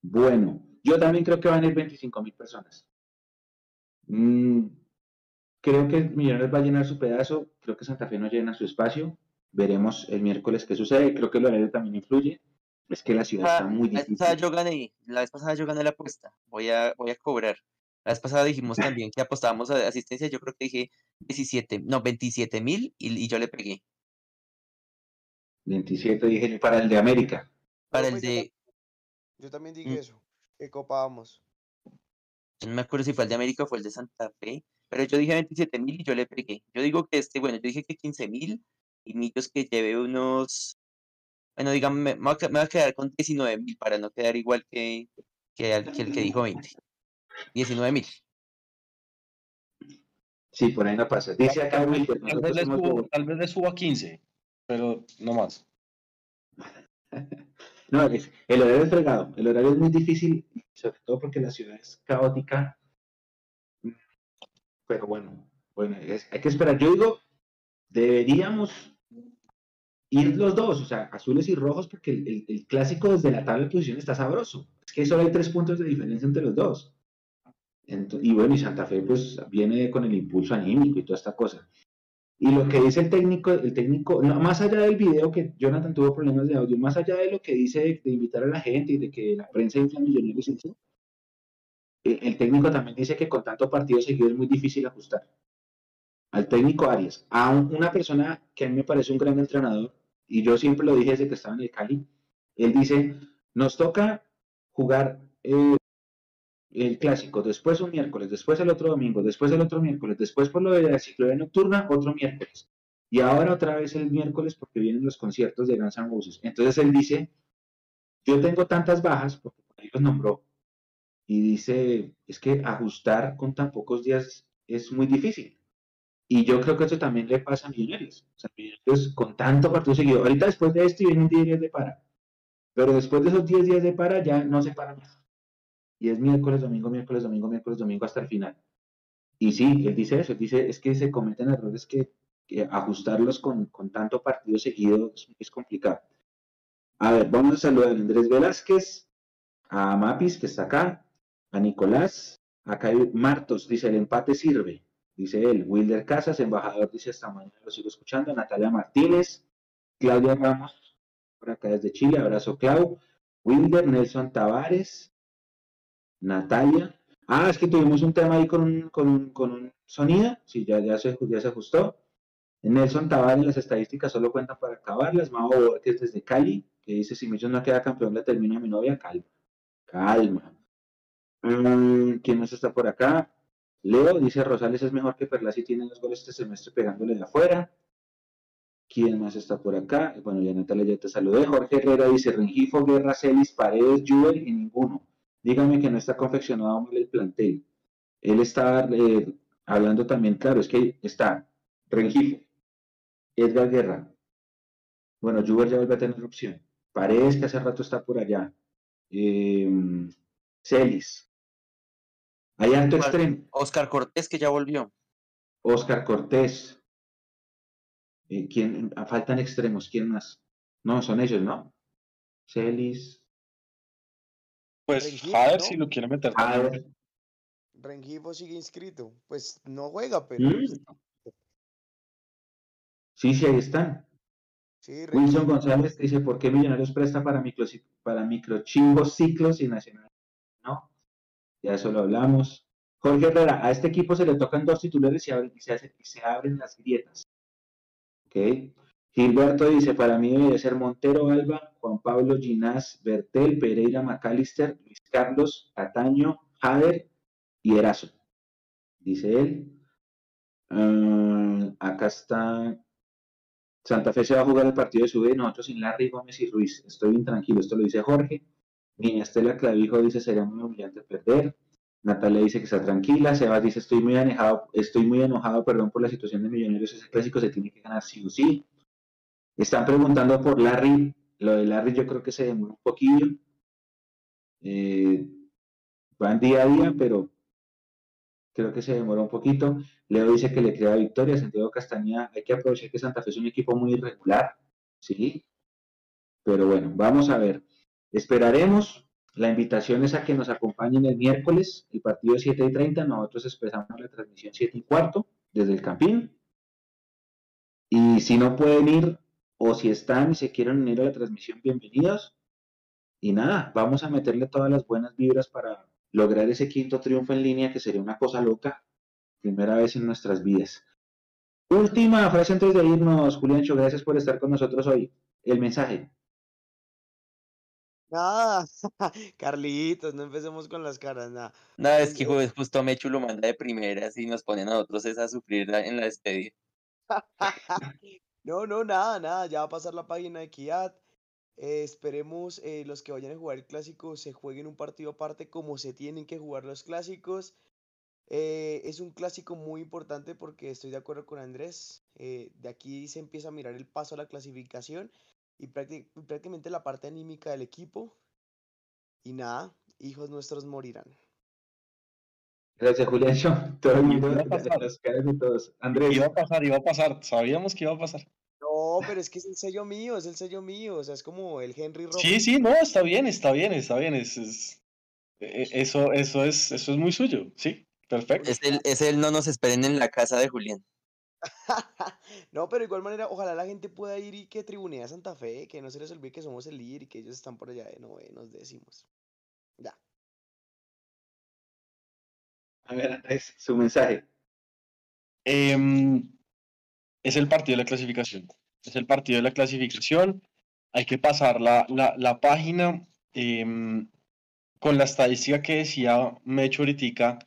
Bueno, yo también creo que van a ir 25 mil personas. Mm, creo que Millonarios va a llenar su pedazo, creo que Santa Fe no llena su espacio. Veremos el miércoles qué sucede. Creo que el horario también influye. Es que la ciudad está muy difícil. La vez pasada yo gané, la vez pasada yo gané la apuesta, voy a, voy a cobrar. La vez pasada dijimos también que apostábamos a asistencia, yo creo que dije 17, no, 27 mil y, yo le pegué. 27 dije para el de América. Para el de... Yo también dije mm. eso, que copábamos. Yo no me acuerdo si fue el de América o fue el de Santa Fe, pero yo dije 27 mil y yo le pegué. Yo digo que este, bueno, yo dije que 15 mil y Millos que lleve unos bueno, digamos, me, me, voy a quedar con 19 mil para no quedar igual que, que, el, que dijo 20. 19 mil. Sí, por ahí no pasa. Dice acá Will, tal, vez le subo, tal vez le subo a 15, pero no más. no, el horario es fregado. El horario es muy difícil, sobre todo porque la ciudad es caótica. Pero bueno, bueno, hay que esperar. Yo digo, deberíamos ir los dos, o sea, azules y rojos, porque el, clásico desde la tabla de posición está sabroso. Es que solo hay tres puntos de diferencia entre los dos. y bueno, y Santa Fe pues viene con el impulso anímico y toda esta cosa. Y lo que dice el técnico, el técnico, más allá del video que Jonathan tuvo problemas de audio, más allá de lo que dice de, invitar a la gente y de que la prensa infla millonarios, el, el técnico también dice que con tanto partido seguido es muy difícil ajustar. Al técnico Arias, a una persona que a mí me parece un gran entrenador, y yo siempre lo dije desde que estaba en el Cali, él dice, nos toca jugar eh, el clásico, después un miércoles, después el otro domingo, después el otro miércoles, después por lo de la ciclovía nocturna, otro miércoles. Y ahora otra vez el miércoles porque vienen los conciertos de Guns N' Roses. Entonces él dice, yo tengo tantas bajas, porque por ahí los nombró, y dice, es que ajustar con tan pocos días es muy difícil. Y yo creo que eso también le pasa a Millonarios. O sea, Millonarios con tanto partido seguido. Ahorita después de esto vienen 10 días de para. Pero después de esos 10 días de para ya no se para más. Y es miércoles, domingo, miércoles, domingo, miércoles, domingo hasta el final. Y sí, él dice eso. Él dice, es que se cometen errores que, ajustarlos con, con, tanto partido seguido es, complicado. A ver, vamos a saludar a Andrés Velázquez, a Mapis, que está acá, a Nicolás, acá Martos, dice, el empate sirve. Dice él, Wilder Casas, embajador, dice esta mañana, lo sigo escuchando. Natalia Martínez, Claudia Ramos, por acá desde Chile, abrazo Clau. Wilder, Nelson Tavares, Natalia. Ah, es que tuvimos un tema ahí con un, con con un sonido, sí, ya, ya, se, ya se ajustó. Nelson Tavares, las estadísticas solo cuentan para acabarlas. Mau es desde Cali, que dice, si Millos no queda campeón, le termino a mi novia. Calma, calma. Mm, ¿Quién más está por acá? Leo dice, Rosales es mejor que Perlas y tiene dos goles este semestre pegándole de afuera. ¿Quién más está por acá? Bueno, ya Natalia ya te saludé. Jorge Herrera dice, Rengifo, Guerra, Celis, Paredes, Juve y ninguno. Dígame que no está confeccionado mal el plantel. Él está eh, hablando también, claro, es que está Rengifo, Edgar Guerra. Bueno, Juber ya vuelve a tener opción. Paredes, que hace rato está por allá. Eh, Celis. Hay alto extremo. Oscar Cortés, que ya volvió. Oscar Cortés. Eh, ¿quién? Ah, faltan extremos. ¿Quién más? No, son ellos, ¿no? Celis. Pues Rengifo, Jader, ¿no? si lo quiere meter. Jader. Rengifo sigue inscrito. Pues no juega, pero. Mm. Sí, sí, ahí están. Sí, Wilson. González dice, ¿por qué Millonarios presta para, micro, para microchimbos, ciclos y nacional? Ya eso lo hablamos. Jorge Herrera, a este equipo se le tocan dos titulares y, y se, hace- y se abren las grietas. ¿Ok? Gilberto dice, para mí debe ser Montero Alba, Juan Pablo Ginás, Bertel, Pereira McAllister, Luis Carlos, Cataño, Jader y Erazo. Dice él. Ah, acá está Santa Fe se va a jugar el partido de su vida y nosotros sin Larry Gómez y Ruiz. Estoy intranquilo, esto lo dice Jorge. Niña Estela Clavijo dice sería muy humillante perder. Natalia dice que está tranquila. Sebas dice estoy muy enojado, estoy muy enojado, perdón por la situación de Millonarios. Ese clásico se tiene que ganar sí o sí. Están preguntando por Larry. Lo de Larry yo creo que se demora un poquillo. Eh, van día a día, pero creo que se demora un poquito. Leo dice que le crea victoria. Santiago Castañeda, hay que aprovechar que Santa Fe es un equipo muy irregular, ¿sí? Pero bueno, vamos a ver. Esperaremos. La invitación es a que nos acompañen el miércoles, el partido 7 y 30. Nosotros empezamos la transmisión 7 y cuarto desde el Campín. Y si no pueden ir, o si están y se quieren unir a la transmisión, bienvenidos. Y nada, vamos a meterle todas las buenas vibras para lograr ese quinto triunfo en línea, que sería una cosa loca, primera vez en nuestras vidas. Última frase antes de irnos, Juliancho, gracias por estar con nosotros hoy. El mensaje. Nada, Carlitos, no empecemos con las caras, nada. Nada, es que ju- justo Mechu lo manda de primeras y nos ponen a nosotros es a sufrir en la despedida. No, no, nada, nada, ya va a pasar la página de Kiat. eh, esperemos eh, los que vayan a jugar el clásico se jueguen un partido aparte como se tienen que jugar los clásicos. Eh, es un clásico muy importante porque estoy de acuerdo con Andrés. de aquí se empieza a mirar el paso a la clasificación y prácti- prácticamente la parte anímica del equipo. Y nada, hijos nuestros morirán. Gracias, Juliancho. Todo el mundo, iba a pasar. las caras de todos. Andrés, Iba a pasar, iba a pasar. Sabíamos que iba a pasar. No, pero es que es el sello mío, es el sello mío. O sea, es como el Henry Rojo. Sí, sí, no, está bien, está bien, está bien. Es, es- e- eso, eso es, eso es muy suyo, sí, perfecto. Es el, es el no nos esperen en la casa de Julián. No, pero de igual manera, ojalá la gente pueda ir y que tribunee a Santa Fe, que no se les olvide que somos el líder y que ellos están por allá de novenos, décimos. Ya. a ver, Andrés, su mensaje. Em, es el partido de la clasificación. Es el partido de la clasificación. Hay que pasar la, la, la página em, con la estadística que decía Mecho ahoritica.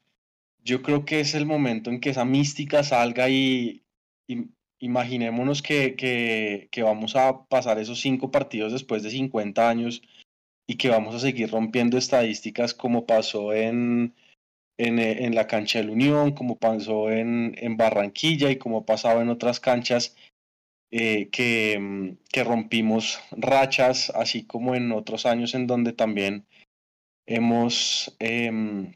Yo creo que es el momento en que esa mística salga y imaginémonos que, que, vamos a pasar esos cinco partidos después de 50 años y que vamos a seguir rompiendo estadísticas como pasó en, en, eh, la cancha de la Unión, como pasó en, en Barranquilla y como ha pasado en otras canchas eh, que, mm, que rompimos rachas, así como en otros años en donde también hemos, em,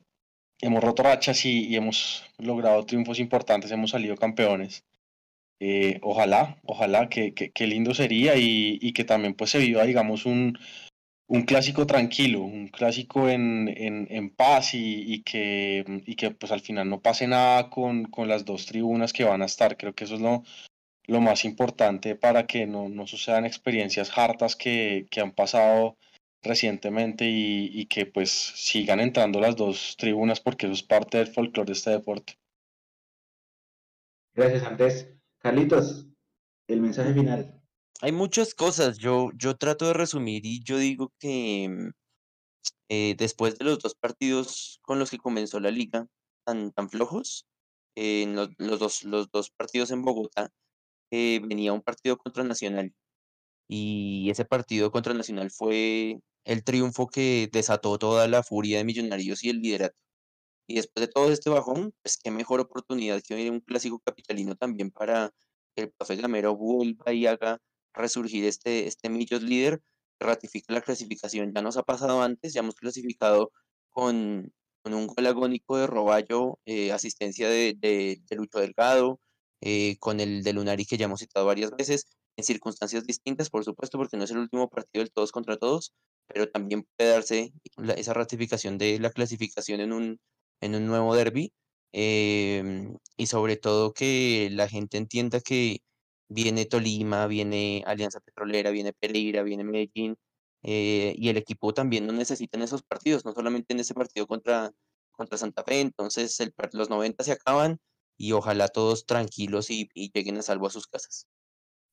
hemos roto rachas y hemos logrado triunfos importantes, hemos salido campeones. Eh, ojalá, ojalá que, que, que lindo sería y, y que también pues se viva, digamos, un, un clásico tranquilo, un clásico en, en, en paz y, y que, y que pues al final no pase nada con, con las dos tribunas que van a estar. Creo que eso es lo, lo más importante para que no, no sucedan experiencias hartas que, que han pasado recientemente y, y que pues sigan entrando las dos tribunas porque eso es parte del folclore de este deporte. Gracias, Andrés. Carlitos, el mensaje final. Hay muchas cosas. Yo, yo trato de resumir y yo digo que mm, eh, después de los dos partidos con los que comenzó la liga tan, tan flojos, los, los dos, los dos partidos en Bogotá, eh, venía un partido contra Nacional. Y ese partido contra Nacional fue el triunfo que desató toda la furia de Millonarios y el liderato. Y después de todo este bajón, pues qué mejor oportunidad que un clásico capitalino también para que el profe Gamero vuelva y haga resurgir este, este Millos líder, ratifique la clasificación. Ya nos ha pasado antes, ya hemos clasificado con, con un gol agónico de Roballo, eh, asistencia de, de, de, Lucho Delgado, eh, con el de Lunari que ya hemos citado varias veces, en circunstancias distintas, por supuesto, porque no es el último partido del todos contra todos, pero también puede darse esa ratificación de la clasificación en un, en un nuevo derby. Em, y sobre todo que la gente entienda que viene Tolima, viene Alianza Petrolera, viene Pereira, viene Medellín, eh, y el equipo también no necesita en esos partidos, no solamente en ese partido contra, contra Santa Fe, entonces los 90 se acaban y ojalá todos tranquilos y, y lleguen a salvo a sus casas.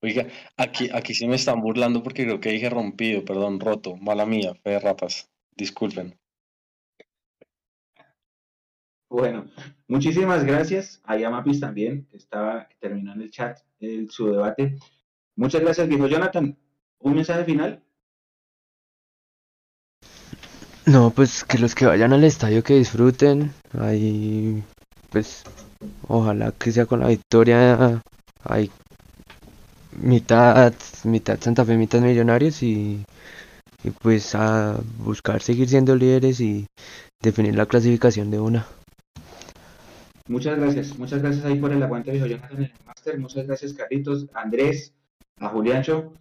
Oiga, aquí, aquí sí me están burlando porque creo que dije rompido, perdón, roto, mala mía, fe de ratas, disculpen. Bueno, muchísimas gracias a Yamapis también, que estaba, que terminó en el chat el, su debate. Muchas gracias, viejo Jonathan. ¿Un mensaje final? No, pues que los que vayan al estadio que disfruten. Ahí, pues, ojalá que sea con la victoria. Hay mitad, mitad Santa Fe, mitad Millonarios y, y pues a buscar seguir siendo líderes y definir la clasificación de una. Muchas gracias, muchas gracias ahí por el aguante viejo Jonathan en el máster, muchas gracias Carlitos, Andrés, a Juliancho,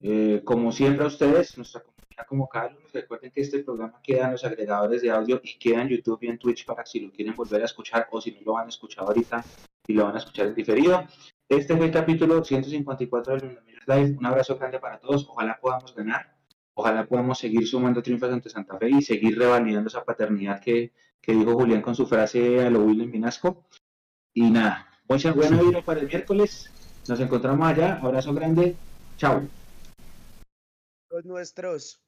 eh, como siempre a ustedes, nuestra comunidad como Carlos, recuerden que este programa queda en los agregadores de audio y queda en YouTube y en Twitch para si lo quieren volver a escuchar o si no lo van a escuchar ahorita y lo van a escuchar en diferido. Este fue el capítulo 154 del Mundo Live, un abrazo grande para todos, ojalá podamos ganar, ojalá podamos seguir sumando triunfos ante Santa Fe y seguir revalidando esa paternidad que que dijo Julián con su frase a lo William Minasco. Y nada, muchas buenas vibra para el miércoles. Nos encontramos allá. Abrazo grande. Chao. Los nuestros.